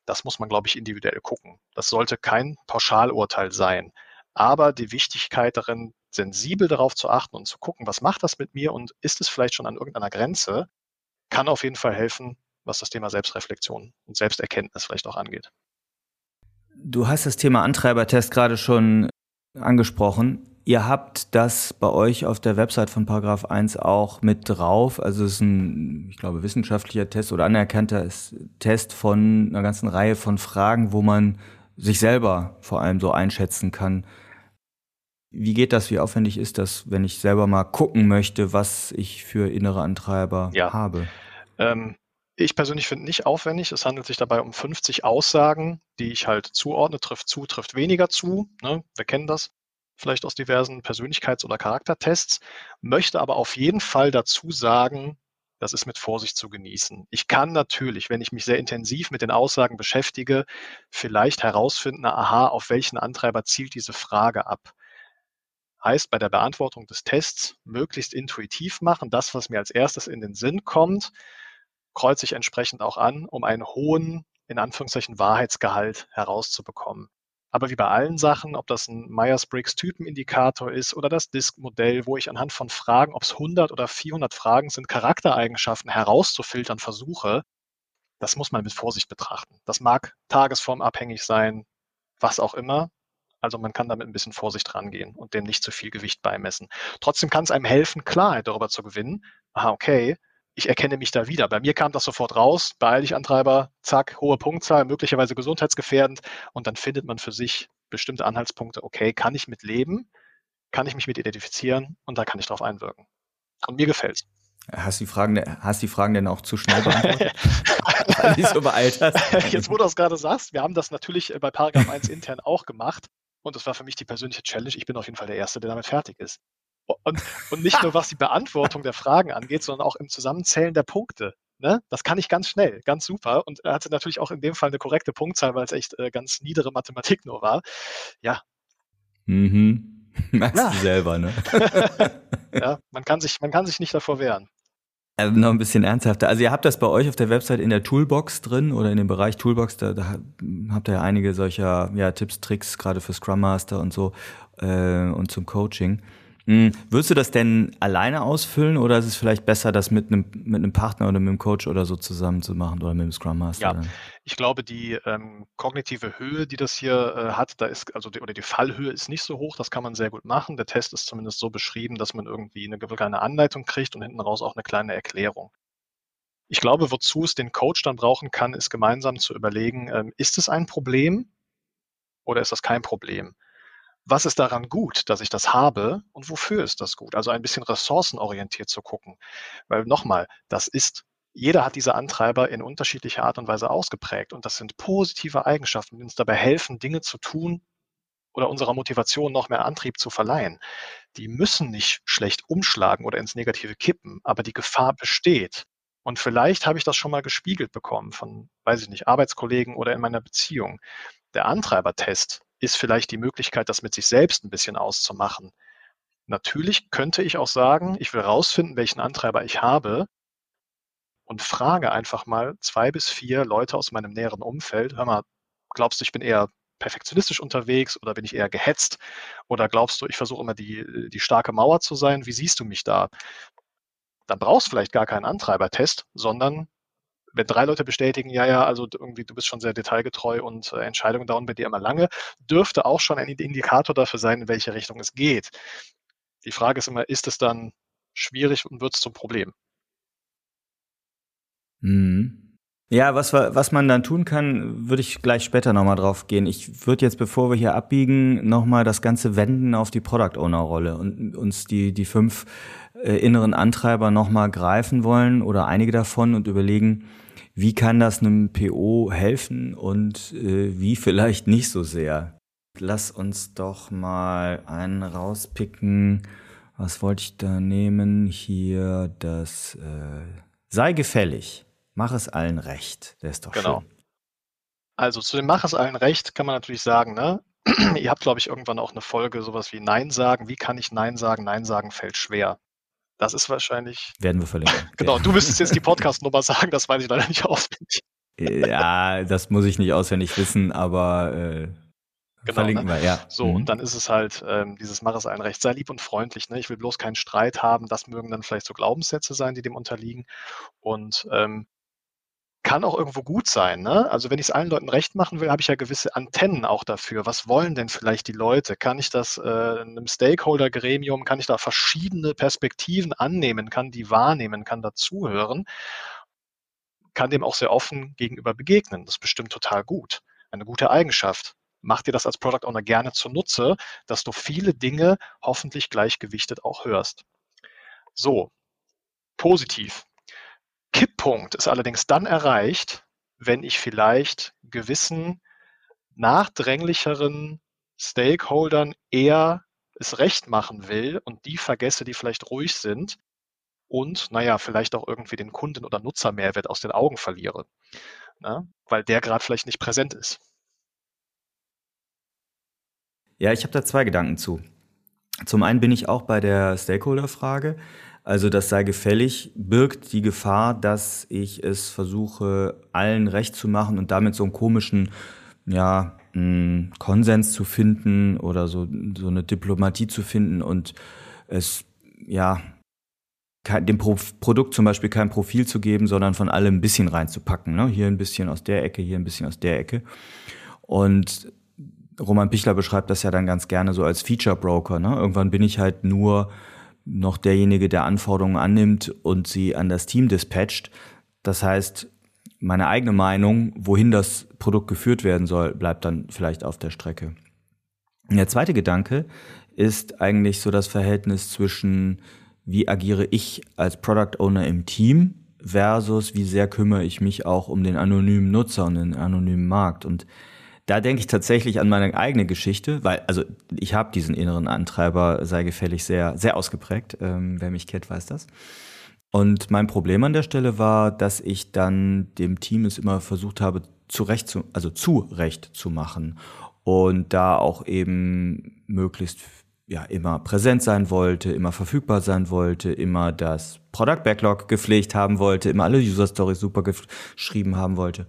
Das muss man, glaube ich, individuell gucken. Das sollte kein Pauschalurteil sein aber die Wichtigkeit darin, sensibel darauf zu achten und zu gucken, was macht das mit mir und ist es vielleicht schon an irgendeiner Grenze, kann auf jeden Fall helfen, was das Thema Selbstreflexion und Selbsterkenntnis vielleicht auch angeht. Du hast das Thema Antreibertest gerade schon angesprochen. Ihr habt das bei euch auf der Website von Paragraph 1 auch mit drauf. Also es ist ein, ich glaube, wissenschaftlicher Test oder anerkannter Test von einer ganzen Reihe von Fragen, wo man sich selber vor allem so einschätzen kann. Wie geht das? Wie aufwendig ist das, wenn ich selber mal gucken möchte, was ich für innere Antreiber ja. habe? Ähm, ich persönlich finde nicht aufwendig. Es handelt sich dabei um 50 Aussagen, die ich halt zuordne. Trifft zu, trifft weniger zu. Ne? Wir kennen das vielleicht aus diversen Persönlichkeits- oder Charaktertests. Möchte aber auf jeden Fall dazu sagen, das ist mit Vorsicht zu genießen. Ich kann natürlich, wenn ich mich sehr intensiv mit den Aussagen beschäftige, vielleicht herausfinden, aha, auf welchen Antreiber zielt diese Frage ab. Heißt, bei der Beantwortung des Tests möglichst intuitiv machen, das, was mir als erstes in den Sinn kommt, kreuze ich entsprechend auch an, um einen hohen, in Anführungszeichen, Wahrheitsgehalt herauszubekommen. Aber wie bei allen Sachen, ob das ein Myers-Briggs-Typenindikator ist oder das Disk-Modell, wo ich anhand von Fragen, ob es 100 oder 400 Fragen sind, Charaktereigenschaften herauszufiltern versuche, das muss man mit Vorsicht betrachten. Das mag tagesformabhängig sein, was auch immer. Also man kann damit ein bisschen Vorsicht rangehen und dem nicht zu viel Gewicht beimessen. Trotzdem kann es einem helfen, Klarheit darüber zu gewinnen. Aha, okay, ich erkenne mich da wieder. Bei mir kam das sofort raus, beeil dich Antreiber, zack, hohe Punktzahl, möglicherweise gesundheitsgefährdend und dann findet man für sich bestimmte Anhaltspunkte, okay, kann ich mit leben, kann ich mich mit identifizieren und da kann ich drauf einwirken. Und mir gefällt's. Hast die Fragen, hast die Fragen denn auch zu schnell [laughs] beantwortet? Weil so beeilt hast. Jetzt, wo du das gerade sagst, wir haben das natürlich bei Paragraph 1 intern auch gemacht. Und das war für mich die persönliche Challenge. Ich bin auf jeden Fall der Erste, der damit fertig ist. Und, und nicht nur was die Beantwortung der Fragen angeht, sondern auch im Zusammenzählen der Punkte. Ne? Das kann ich ganz schnell, ganz super. Und er hatte natürlich auch in dem Fall eine korrekte Punktzahl, weil es echt äh, ganz niedere Mathematik nur war. Ja. Mhm. [laughs] Merkst ja. du selber, ne? [laughs] ja, man kann, sich, man kann sich nicht davor wehren. Also noch ein bisschen ernsthafter. Also ihr habt das bei euch auf der Website in der Toolbox drin oder in dem Bereich Toolbox, da, da habt ihr ja einige solcher ja, Tipps, Tricks, gerade für Scrum Master und so äh, und zum Coaching. Hm, würdest du das denn alleine ausfüllen oder ist es vielleicht besser, das mit einem, mit einem Partner oder mit einem Coach oder so zusammen zu machen oder mit einem Scrum Master? Ja, dann? ich glaube, die ähm, kognitive Höhe, die das hier äh, hat, da ist, also die, oder die Fallhöhe ist nicht so hoch, das kann man sehr gut machen. Der Test ist zumindest so beschrieben, dass man irgendwie eine kleine Anleitung kriegt und hinten raus auch eine kleine Erklärung. Ich glaube, wozu es den Coach dann brauchen kann, ist gemeinsam zu überlegen, ähm, ist es ein Problem oder ist das kein Problem? Was ist daran gut, dass ich das habe und wofür ist das gut? Also ein bisschen ressourcenorientiert zu gucken. Weil nochmal, das ist, jeder hat diese Antreiber in unterschiedlicher Art und Weise ausgeprägt und das sind positive Eigenschaften, die uns dabei helfen, Dinge zu tun oder unserer Motivation noch mehr Antrieb zu verleihen. Die müssen nicht schlecht umschlagen oder ins Negative kippen, aber die Gefahr besteht. Und vielleicht habe ich das schon mal gespiegelt bekommen von, weiß ich nicht, Arbeitskollegen oder in meiner Beziehung. Der Antreibertest ist vielleicht die Möglichkeit, das mit sich selbst ein bisschen auszumachen. Natürlich könnte ich auch sagen, ich will rausfinden, welchen Antreiber ich habe und frage einfach mal zwei bis vier Leute aus meinem näheren Umfeld, hör mal, glaubst du, ich bin eher perfektionistisch unterwegs oder bin ich eher gehetzt? Oder glaubst du, ich versuche immer die, die starke Mauer zu sein? Wie siehst du mich da? Dann brauchst du vielleicht gar keinen Antreibertest, sondern wenn drei Leute bestätigen, ja, ja, also irgendwie du bist schon sehr detailgetreu und äh, Entscheidungen dauern bei dir immer lange, dürfte auch schon ein Indikator dafür sein, in welche Richtung es geht. Die Frage ist immer, ist es dann schwierig und wird es zum Problem? Mhm. Ja, was, was man dann tun kann, würde ich gleich später nochmal drauf gehen. Ich würde jetzt, bevor wir hier abbiegen, nochmal das Ganze wenden auf die Product Owner Rolle und uns die, die fünf äh, inneren Antreiber nochmal greifen wollen oder einige davon und überlegen, wie kann das einem PO helfen und äh, wie vielleicht nicht so sehr. Lass uns doch mal einen rauspicken. Was wollte ich da nehmen? Hier das äh, sei gefällig. Mach es allen recht. Der ist doch genau. schön. Also zu dem Mach es allen recht kann man natürlich sagen, ne? [clears throat] Ihr habt, glaube ich, irgendwann auch eine Folge, sowas wie Nein sagen. Wie kann ich Nein sagen? Nein sagen fällt schwer. Das ist wahrscheinlich. Werden wir verlinken. [laughs] genau, du müsstest jetzt die [laughs] Podcast-Nummer sagen, das weiß ich leider nicht [laughs] auswendig. ja, das muss ich nicht auswendig wissen, aber äh, genau, verlinken ne? wir, ja. So, mhm. und dann ist es halt ähm, dieses Mach es allen recht, sei lieb und freundlich. Ne? Ich will bloß keinen Streit haben. Das mögen dann vielleicht so Glaubenssätze sein, die dem unterliegen. Und ähm, kann auch irgendwo gut sein. Ne? Also wenn ich es allen Leuten recht machen will, habe ich ja gewisse Antennen auch dafür. Was wollen denn vielleicht die Leute? Kann ich das äh, einem Stakeholder-Gremium, kann ich da verschiedene Perspektiven annehmen, kann die wahrnehmen, kann dazuhören, kann dem auch sehr offen gegenüber begegnen. Das ist bestimmt total gut. Eine gute Eigenschaft. Mach dir das als Product Owner gerne zunutze, dass du viele Dinge hoffentlich gleichgewichtet auch hörst. So, positiv. Kipppunkt ist allerdings dann erreicht, wenn ich vielleicht gewissen nachdränglicheren Stakeholdern eher es recht machen will und die vergesse, die vielleicht ruhig sind und, naja, vielleicht auch irgendwie den Kunden- oder Nutzermehrwert aus den Augen verliere, ne? weil der gerade vielleicht nicht präsent ist. Ja, ich habe da zwei Gedanken zu. Zum einen bin ich auch bei der Stakeholder-Frage. Also das sei gefällig, birgt die Gefahr, dass ich es versuche, allen recht zu machen und damit so einen komischen, ja, einen Konsens zu finden oder so, so eine Diplomatie zu finden und es, ja, dem Pro Produkt zum Beispiel kein Profil zu geben, sondern von allem ein bisschen reinzupacken. Ne? Hier ein bisschen aus der Ecke, hier ein bisschen aus der Ecke. Und Roman Pichler beschreibt das ja dann ganz gerne so als Feature Broker. Ne? Irgendwann bin ich halt nur noch derjenige, der Anforderungen annimmt und sie an das Team dispatcht. Das heißt, meine eigene Meinung, wohin das Produkt geführt werden soll, bleibt dann vielleicht auf der Strecke. Der zweite Gedanke ist eigentlich so das Verhältnis zwischen, wie agiere ich als Product Owner im Team versus wie sehr kümmere ich mich auch um den anonymen Nutzer und den anonymen Markt. Und da denke ich tatsächlich an meine eigene Geschichte, weil, also ich habe diesen inneren Antreiber, sei gefällig, sehr, sehr ausgeprägt. Ähm, wer mich kennt, weiß das. Und mein Problem an der Stelle war, dass ich dann dem Team es immer versucht habe, zurecht zu, also zurecht zu machen und da auch eben möglichst ja immer präsent sein wollte, immer verfügbar sein wollte, immer das Product Backlog gepflegt haben wollte, immer alle User Stories super geschrieben haben wollte.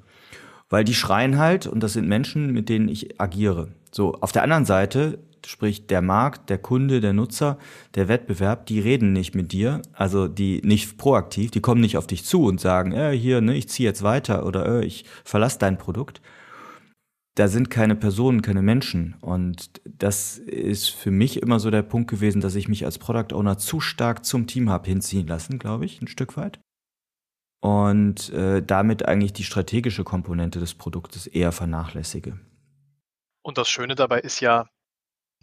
Weil die schreien halt, und das sind Menschen, mit denen ich agiere. So, auf der anderen Seite sprich der Markt, der Kunde, der Nutzer, der Wettbewerb, die reden nicht mit dir, also die nicht proaktiv, die kommen nicht auf dich zu und sagen, äh, hier, ne, ich ziehe jetzt weiter oder äh, ich verlasse dein Produkt. Da sind keine Personen, keine Menschen. Und das ist für mich immer so der Punkt gewesen, dass ich mich als Product Owner zu stark zum Team habe hinziehen lassen, glaube ich, ein Stück weit. Und äh, damit eigentlich die strategische Komponente des Produktes eher vernachlässige. Und das Schöne dabei ist ja,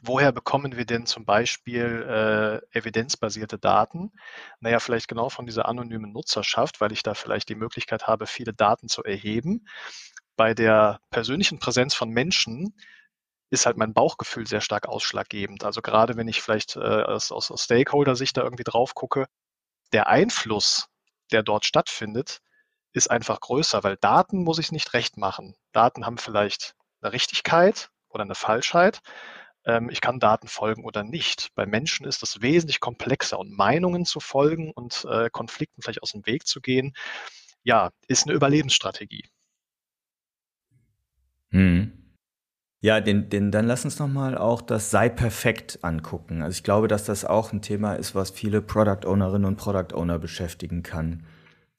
woher bekommen wir denn zum Beispiel äh, evidenzbasierte Daten? Naja, vielleicht genau von dieser anonymen Nutzerschaft, weil ich da vielleicht die Möglichkeit habe, viele Daten zu erheben. Bei der persönlichen Präsenz von Menschen ist halt mein Bauchgefühl sehr stark ausschlaggebend. Also gerade wenn ich vielleicht äh, aus, aus, aus Stakeholder-Sicht da irgendwie drauf gucke, der Einfluss, der dort stattfindet, ist einfach größer, weil Daten muss ich nicht recht machen. Daten haben vielleicht eine Richtigkeit oder eine Falschheit. Ähm, ich kann Daten folgen oder nicht. Bei Menschen ist das wesentlich komplexer und Meinungen zu folgen und äh, Konflikten vielleicht aus dem Weg zu gehen, ja, ist eine Überlebensstrategie. Hm. Ja, den, den, dann lass uns nochmal auch das Sei perfekt angucken. Also ich glaube, dass das auch ein Thema ist, was viele Product Ownerinnen und Product Owner beschäftigen kann.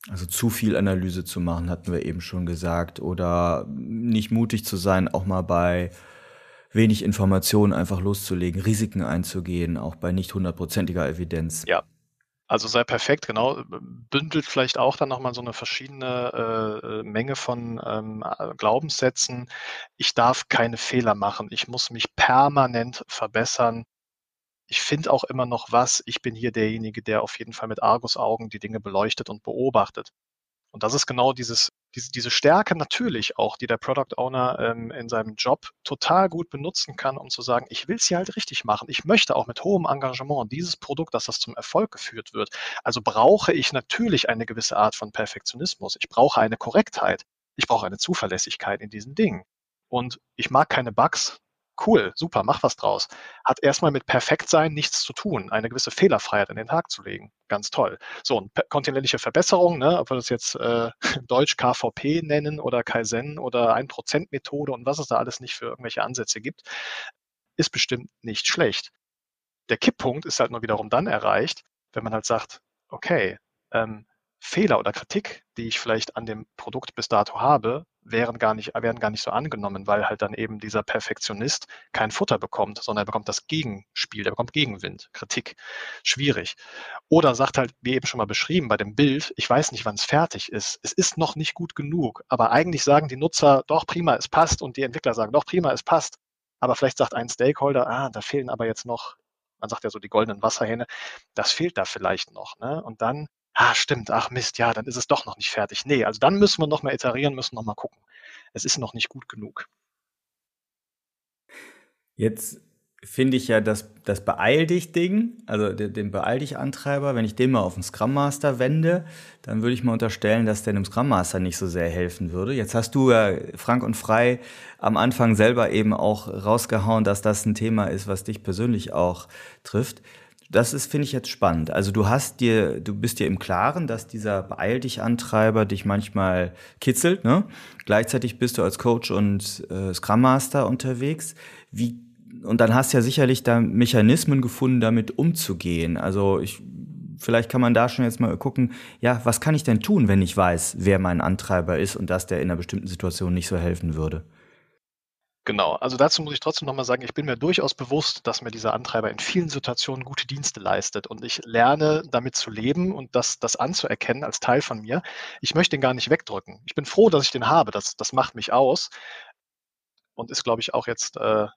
Also zu viel Analyse zu machen, hatten wir eben schon gesagt. Oder nicht mutig zu sein, auch mal bei wenig Informationen einfach loszulegen, Risiken einzugehen, auch bei nicht hundertprozentiger Evidenz. Ja, also sei perfekt, genau. Bündelt vielleicht auch dann nochmal so eine verschiedene äh, Menge von ähm, Glaubenssätzen. Ich darf keine Fehler machen. Ich muss mich permanent verbessern ich finde auch immer noch was. Ich bin hier derjenige, der auf jeden Fall mit Argusaugen die Dinge beleuchtet und beobachtet. Und das ist genau dieses, diese, diese Stärke natürlich auch, die der Product Owner ähm, in seinem Job total gut benutzen kann, um zu sagen, ich will es hier halt richtig machen. Ich möchte auch mit hohem Engagement dieses Produkt, dass das zum Erfolg geführt wird. Also brauche ich natürlich eine gewisse Art von Perfektionismus. Ich brauche eine Korrektheit. Ich brauche eine Zuverlässigkeit in diesen Dingen. Und ich mag keine Bugs, cool, super, mach was draus. Hat erstmal mit Perfektsein nichts zu tun, eine gewisse Fehlerfreiheit an den Tag zu legen. Ganz toll. So, und kontinuierliche Verbesserung, ne, ob wir das jetzt äh, [laughs] Deutsch KVP nennen oder Kaizen oder 1%-Methode und was es da alles nicht für irgendwelche Ansätze gibt, ist bestimmt nicht schlecht. Der Kipppunkt ist halt nur wiederum dann erreicht, wenn man halt sagt, okay, ähm, Fehler oder Kritik, die ich vielleicht an dem Produkt bis dato habe, wären gar nicht, werden gar nicht so angenommen, weil halt dann eben dieser Perfektionist kein Futter bekommt, sondern er bekommt das Gegenspiel, der bekommt Gegenwind, Kritik. Schwierig. Oder sagt halt, wie eben schon mal beschrieben, bei dem Bild, ich weiß nicht, wann es fertig ist. Es ist noch nicht gut genug, aber eigentlich sagen die Nutzer, doch prima, es passt und die Entwickler sagen, doch prima, es passt. Aber vielleicht sagt ein Stakeholder, ah, da fehlen aber jetzt noch, man sagt ja so die goldenen Wasserhähne, das fehlt da vielleicht noch. Ne? Und dann ah, stimmt, ach Mist, ja, dann ist es doch noch nicht fertig. Nee, also dann müssen wir noch mal iterieren, müssen noch mal gucken. Es ist noch nicht gut genug. Jetzt finde ich ja das, das Beeil dich Ding, also den, Beeil dich Antreiber, wenn ich den mal auf den Scrum Master wende, dann würde ich mal unterstellen, dass der dem Scrum Master nicht so sehr helfen würde. Jetzt hast du ja frank und frei am Anfang selber eben auch rausgehauen, dass das ein Thema ist, was dich persönlich auch trifft. Das ist, finde ich jetzt spannend. Also du hast dir, du bist dir im Klaren, dass dieser Beeil dich Antreiber dich manchmal kitzelt, ne? Gleichzeitig bist du als Coach und äh, Scrum Master unterwegs. Wie, und dann hast du ja sicherlich da Mechanismen gefunden, damit umzugehen. Also ich, vielleicht kann man da schon jetzt mal gucken, ja, was kann ich denn tun, wenn ich weiß, wer mein Antreiber ist und dass der in einer bestimmten Situation nicht so helfen würde? Genau, also dazu muss ich trotzdem nochmal sagen, ich bin mir durchaus bewusst, dass mir dieser Antreiber in vielen Situationen gute Dienste leistet und ich lerne damit zu leben und das, das anzuerkennen als Teil von mir. Ich möchte ihn gar nicht wegdrücken. Ich bin froh, dass ich den habe, das, das macht mich aus und ist, glaube ich, auch jetzt, äh,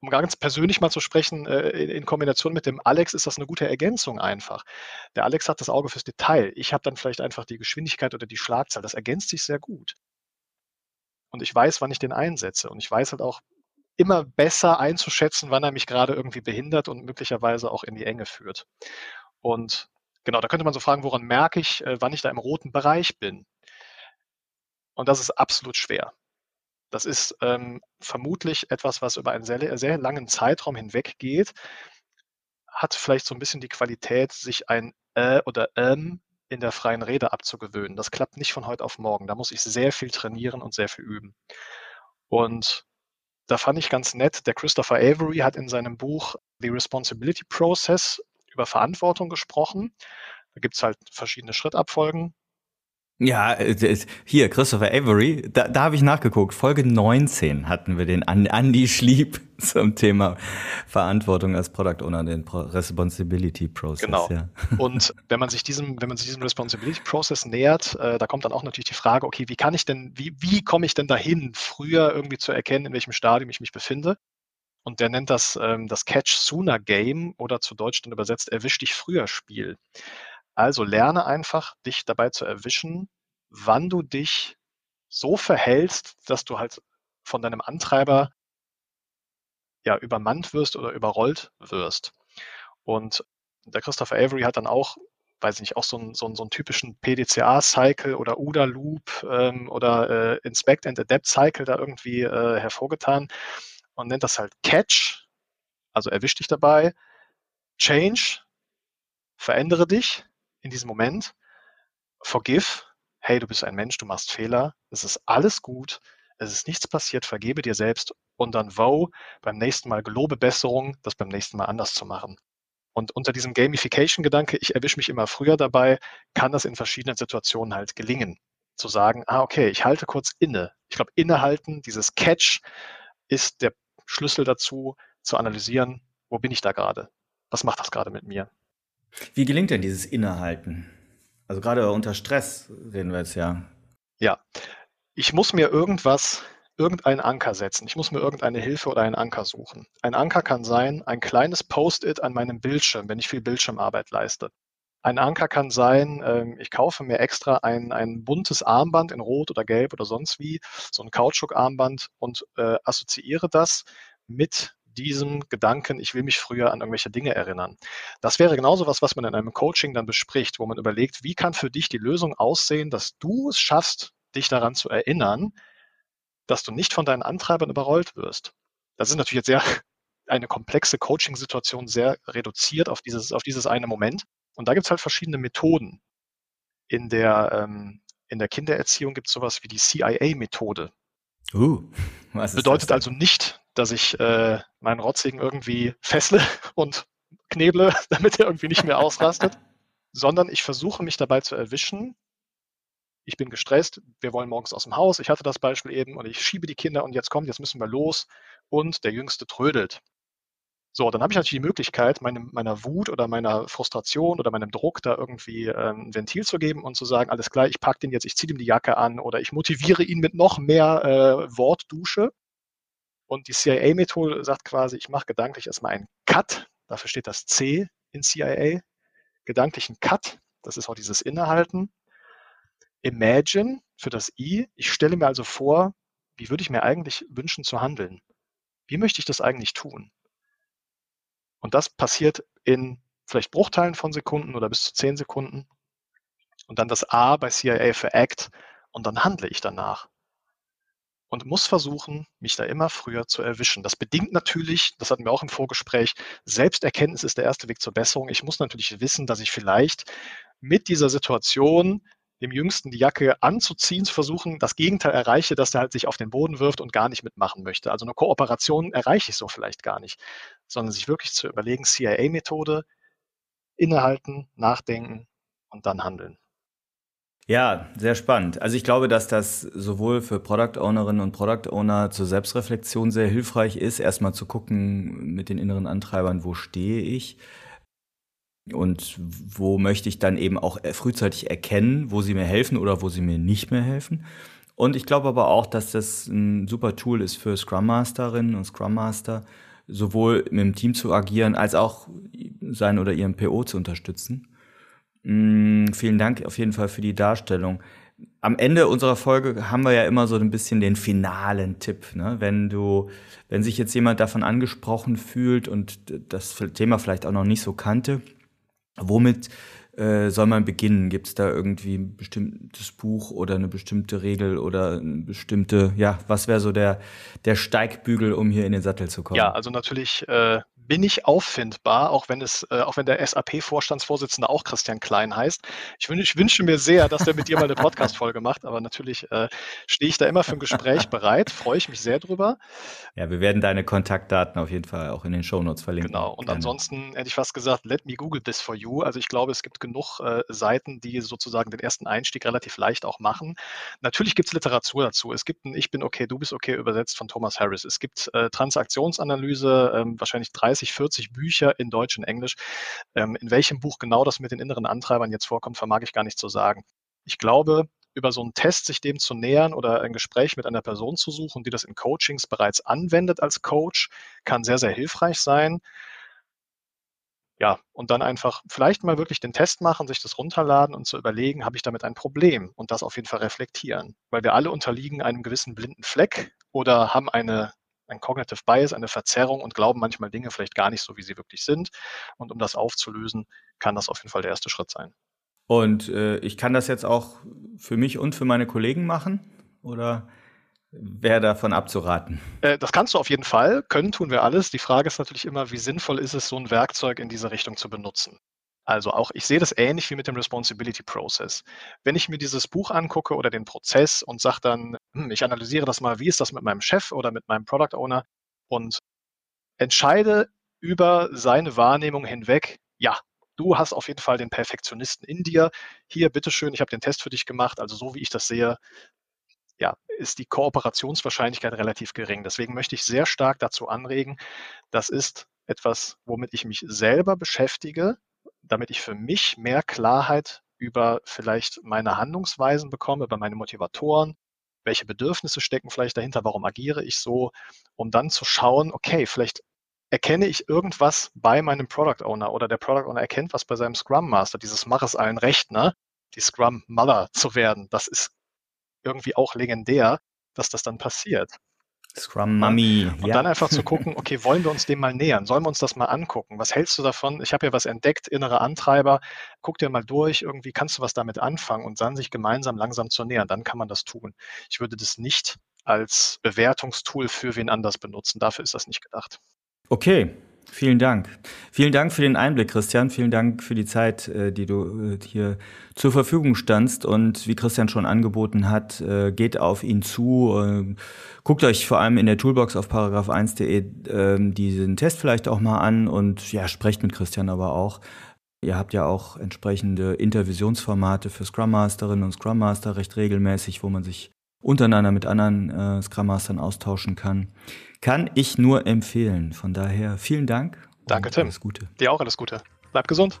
um ganz persönlich mal zu sprechen, äh, in, in Kombination mit dem Alex ist das eine gute Ergänzung einfach. Der Alex hat das Auge fürs Detail. Ich habe dann vielleicht einfach die Geschwindigkeit oder die Schlagzahl. Das ergänzt sich sehr gut. Und ich weiß, wann ich den einsetze. Und ich weiß halt auch immer besser einzuschätzen, wann er mich gerade irgendwie behindert und möglicherweise auch in die Enge führt. Und genau, da könnte man so fragen, woran merke ich, äh, wann ich da im roten Bereich bin? Und das ist absolut schwer. Das ist ähm, vermutlich etwas, was über einen sehr, sehr langen Zeitraum hinweg geht, hat vielleicht so ein bisschen die Qualität, sich ein äh oder ähm in der freien Rede abzugewöhnen. Das klappt nicht von heute auf morgen. Da muss ich sehr viel trainieren und sehr viel üben. Und da fand ich ganz nett, der Christopher Avery hat in seinem Buch The Responsibility Process über Verantwortung gesprochen. Da gibt es halt verschiedene Schrittabfolgen. Ja, äh, hier, Christopher Avery, da, da habe ich nachgeguckt. Folge 19 hatten wir den Andy Schlieb [laughs] zum Thema Verantwortung als Product Owner, den Pro Responsibility Process. Genau. Ja. [laughs] Und wenn man sich diesem, wenn man sich diesem Responsibility Process nähert, äh, da kommt dann auch natürlich die Frage, okay, wie kann ich denn, wie, wie komme ich denn dahin, früher irgendwie zu erkennen, in welchem Stadium ich mich befinde? Und der nennt das ähm, das Catch Sooner Game oder zu Deutsch dann übersetzt Erwisch dich früher Spiel. Also lerne einfach, dich dabei zu erwischen, wann du dich so verhältst, dass du halt von deinem Antreiber ja übermannt wirst oder überrollt wirst. Und der Christopher Avery hat dann auch, weiß ich nicht, auch so einen, so einen, so einen typischen PDCA-Cycle oder UDA-Loop ähm, oder äh, Inspect and Adapt-Cycle da irgendwie äh, hervorgetan und nennt das halt Catch, also erwisch dich dabei, Change, verändere dich, in diesem Moment, forgive, hey, du bist ein Mensch, du machst Fehler, es ist alles gut, es ist nichts passiert, vergebe dir selbst und dann wow, beim nächsten Mal gelobe Besserung, das beim nächsten Mal anders zu machen. Und unter diesem Gamification-Gedanke, ich erwische mich immer früher dabei, kann das in verschiedenen Situationen halt gelingen. Zu sagen, ah, okay, ich halte kurz inne. Ich glaube, innehalten, dieses Catch ist der Schlüssel dazu, zu analysieren, wo bin ich da gerade? Was macht das gerade mit mir? Wie gelingt denn dieses Innehalten? Also gerade unter Stress reden wir jetzt ja. Ja, ich muss mir irgendwas, irgendeinen Anker setzen. Ich muss mir irgendeine Hilfe oder einen Anker suchen. Ein Anker kann sein, ein kleines Post-it an meinem Bildschirm, wenn ich viel Bildschirmarbeit leiste. Ein Anker kann sein, ähm, ich kaufe mir extra ein, ein buntes Armband in Rot oder Gelb oder sonst wie, so ein Kautschuk-Armband und äh, assoziiere das mit diesem Gedanken, ich will mich früher an irgendwelche Dinge erinnern. Das wäre genauso was, was man in einem Coaching dann bespricht, wo man überlegt, wie kann für dich die Lösung aussehen, dass du es schaffst, dich daran zu erinnern, dass du nicht von deinen Antreibern überrollt wirst. Das ist natürlich jetzt sehr [laughs] eine komplexe Coaching-Situation sehr reduziert auf dieses, auf dieses eine Moment. Und da gibt es halt verschiedene Methoden. In der, ähm, in der Kindererziehung gibt es sowas wie die CIA-Methode. Uh, [laughs] was Bedeutet also nicht, dass ich äh, meinen Rotzigen irgendwie fessle [laughs] und kneble, [laughs] damit er irgendwie nicht mehr ausrastet, [laughs] sondern ich versuche mich dabei zu erwischen. Ich bin gestresst, wir wollen morgens aus dem Haus, ich hatte das Beispiel eben und ich schiebe die Kinder und jetzt kommt, jetzt müssen wir los und der Jüngste trödelt. So, dann habe ich natürlich die Möglichkeit, meinem, meiner Wut oder meiner Frustration oder meinem Druck da irgendwie ähm, ein Ventil zu geben und zu sagen, alles klar, ich packe den jetzt, ich ziehe ihm die Jacke an oder ich motiviere ihn mit noch mehr äh, Wortdusche. Und die CIA-Methode sagt quasi, ich mache gedanklich erstmal einen Cut, dafür steht das C in CIA, gedanklichen Cut, das ist auch dieses Innehalten. Imagine für das I, ich stelle mir also vor, wie würde ich mir eigentlich wünschen zu handeln? Wie möchte ich das eigentlich tun? Und das passiert in vielleicht Bruchteilen von Sekunden oder bis zu zehn Sekunden. Und dann das A bei CIA für Act und dann handle ich danach. Und muss versuchen, mich da immer früher zu erwischen. Das bedingt natürlich, das hatten wir auch im Vorgespräch, Selbsterkenntnis ist der erste Weg zur Besserung. Ich muss natürlich wissen, dass ich vielleicht mit dieser Situation dem Jüngsten die Jacke anzuziehen, zu versuchen, das Gegenteil erreiche, dass er halt sich auf den Boden wirft und gar nicht mitmachen möchte. Also eine Kooperation erreiche ich so vielleicht gar nicht, sondern sich wirklich zu überlegen, CIA-Methode, innehalten, nachdenken und dann handeln. Ja, sehr spannend. Also ich glaube, dass das sowohl für Product Ownerinnen und Product Owner zur Selbstreflexion sehr hilfreich ist, erstmal zu gucken mit den inneren Antreibern, wo stehe ich und wo möchte ich dann eben auch frühzeitig erkennen, wo sie mir helfen oder wo sie mir nicht mehr helfen. Und ich glaube aber auch, dass das ein super Tool ist für Scrum Masterinnen und Scrum Master, sowohl mit dem Team zu agieren, als auch sein oder ihren PO zu unterstützen. Mm, vielen Dank auf jeden Fall für die Darstellung. Am Ende unserer Folge haben wir ja immer so ein bisschen den finalen Tipp. Ne? Wenn du, wenn sich jetzt jemand davon angesprochen fühlt und das Thema vielleicht auch noch nicht so kannte, Womit äh, soll man beginnen? Gibt es da irgendwie ein bestimmtes Buch oder eine bestimmte Regel oder eine bestimmte, ja, was wäre so der, der Steigbügel, um hier in den Sattel zu kommen? Ja, also natürlich äh, bin ich auffindbar, auch wenn es, äh, auch wenn der SAP-Vorstandsvorsitzende auch Christian Klein heißt. Ich, wün ich wünsche mir sehr, dass er mit dir mal eine Podcast-Folge macht, aber natürlich äh, stehe ich da immer für ein Gespräch [laughs] bereit, freue ich mich sehr drüber. Ja, wir werden deine Kontaktdaten auf jeden Fall auch in den Shownotes verlinken. Genau, und ansonsten hätte ich fast gesagt, let me Google this for you. Also ich glaube, es gibt genug äh, Seiten, die sozusagen den ersten Einstieg relativ leicht auch machen. Natürlich gibt es Literatur dazu. Es gibt ein Ich bin okay, du bist okay übersetzt von Thomas Harris. Es gibt äh, Transaktionsanalyse, ähm, wahrscheinlich 30, 40 Bücher in Deutsch und Englisch. Ähm, in welchem Buch genau das mit den inneren Antreibern jetzt vorkommt, vermag ich gar nicht zu sagen. Ich glaube, über so einen Test sich dem zu nähern oder ein Gespräch mit einer Person zu suchen, die das in Coachings bereits anwendet als Coach, kann sehr, sehr hilfreich sein. Ja, und dann einfach vielleicht mal wirklich den Test machen, sich das runterladen und zu überlegen, habe ich damit ein Problem und das auf jeden Fall reflektieren. Weil wir alle unterliegen einem gewissen blinden Fleck oder haben eine, ein Cognitive Bias, eine Verzerrung und glauben manchmal Dinge vielleicht gar nicht so, wie sie wirklich sind. Und um das aufzulösen, kann das auf jeden Fall der erste Schritt sein. Und äh, ich kann das jetzt auch für mich und für meine Kollegen machen? Oder wäre davon abzuraten? Äh, das kannst du auf jeden Fall. Können tun wir alles. Die Frage ist natürlich immer, wie sinnvoll ist es, so ein Werkzeug in diese Richtung zu benutzen? Also auch, ich sehe das ähnlich wie mit dem Responsibility Process. Wenn ich mir dieses Buch angucke oder den Prozess und sage dann, hm, ich analysiere das mal, wie ist das mit meinem Chef oder mit meinem Product Owner und entscheide über seine Wahrnehmung hinweg, ja, du hast auf jeden Fall den Perfektionisten in dir. Hier, bitteschön, ich habe den Test für dich gemacht. Also so wie ich das sehe, ja, ist die Kooperationswahrscheinlichkeit relativ gering. Deswegen möchte ich sehr stark dazu anregen, das ist etwas, womit ich mich selber beschäftige, damit ich für mich mehr Klarheit über vielleicht meine Handlungsweisen bekomme, über meine Motivatoren, welche Bedürfnisse stecken vielleicht dahinter, warum agiere ich so, um dann zu schauen, okay, vielleicht erkenne ich irgendwas bei meinem Product Owner oder der Product Owner erkennt was bei seinem Scrum Master, dieses Mach es allen recht, ne? Die Scrum Mother zu werden. Das ist irgendwie auch legendär, dass das dann passiert. Scrum Mummy. Und ja. dann einfach zu gucken, [laughs] okay, wollen wir uns dem mal nähern? Sollen wir uns das mal angucken? Was hältst du davon? Ich habe ja was entdeckt, innere Antreiber. Guck dir mal durch, irgendwie kannst du was damit anfangen und dann sich gemeinsam langsam zu nähern. Dann kann man das tun. Ich würde das nicht als Bewertungstool für wen anders benutzen. Dafür ist das nicht gedacht. Okay, Vielen Dank. Vielen Dank für den Einblick, Christian. Vielen Dank für die Zeit, äh, die du äh, hier zur Verfügung standst. Und wie Christian schon angeboten hat, äh, geht auf ihn zu. Guckt euch vor allem in der Toolbox auf paragraph1.de ähm, diesen Test vielleicht auch mal an und ja, sprecht mit Christian aber auch. Ihr habt ja auch entsprechende Intervisionsformate für Scrum Masterinnen und Scrum Master recht regelmäßig, wo man sich untereinander mit anderen äh, Scrum Mastern austauschen kann. Kann ich nur empfehlen. Von daher vielen Dank. Danke, Tim. Alles Gute. Dir auch alles Gute. Bleib gesund.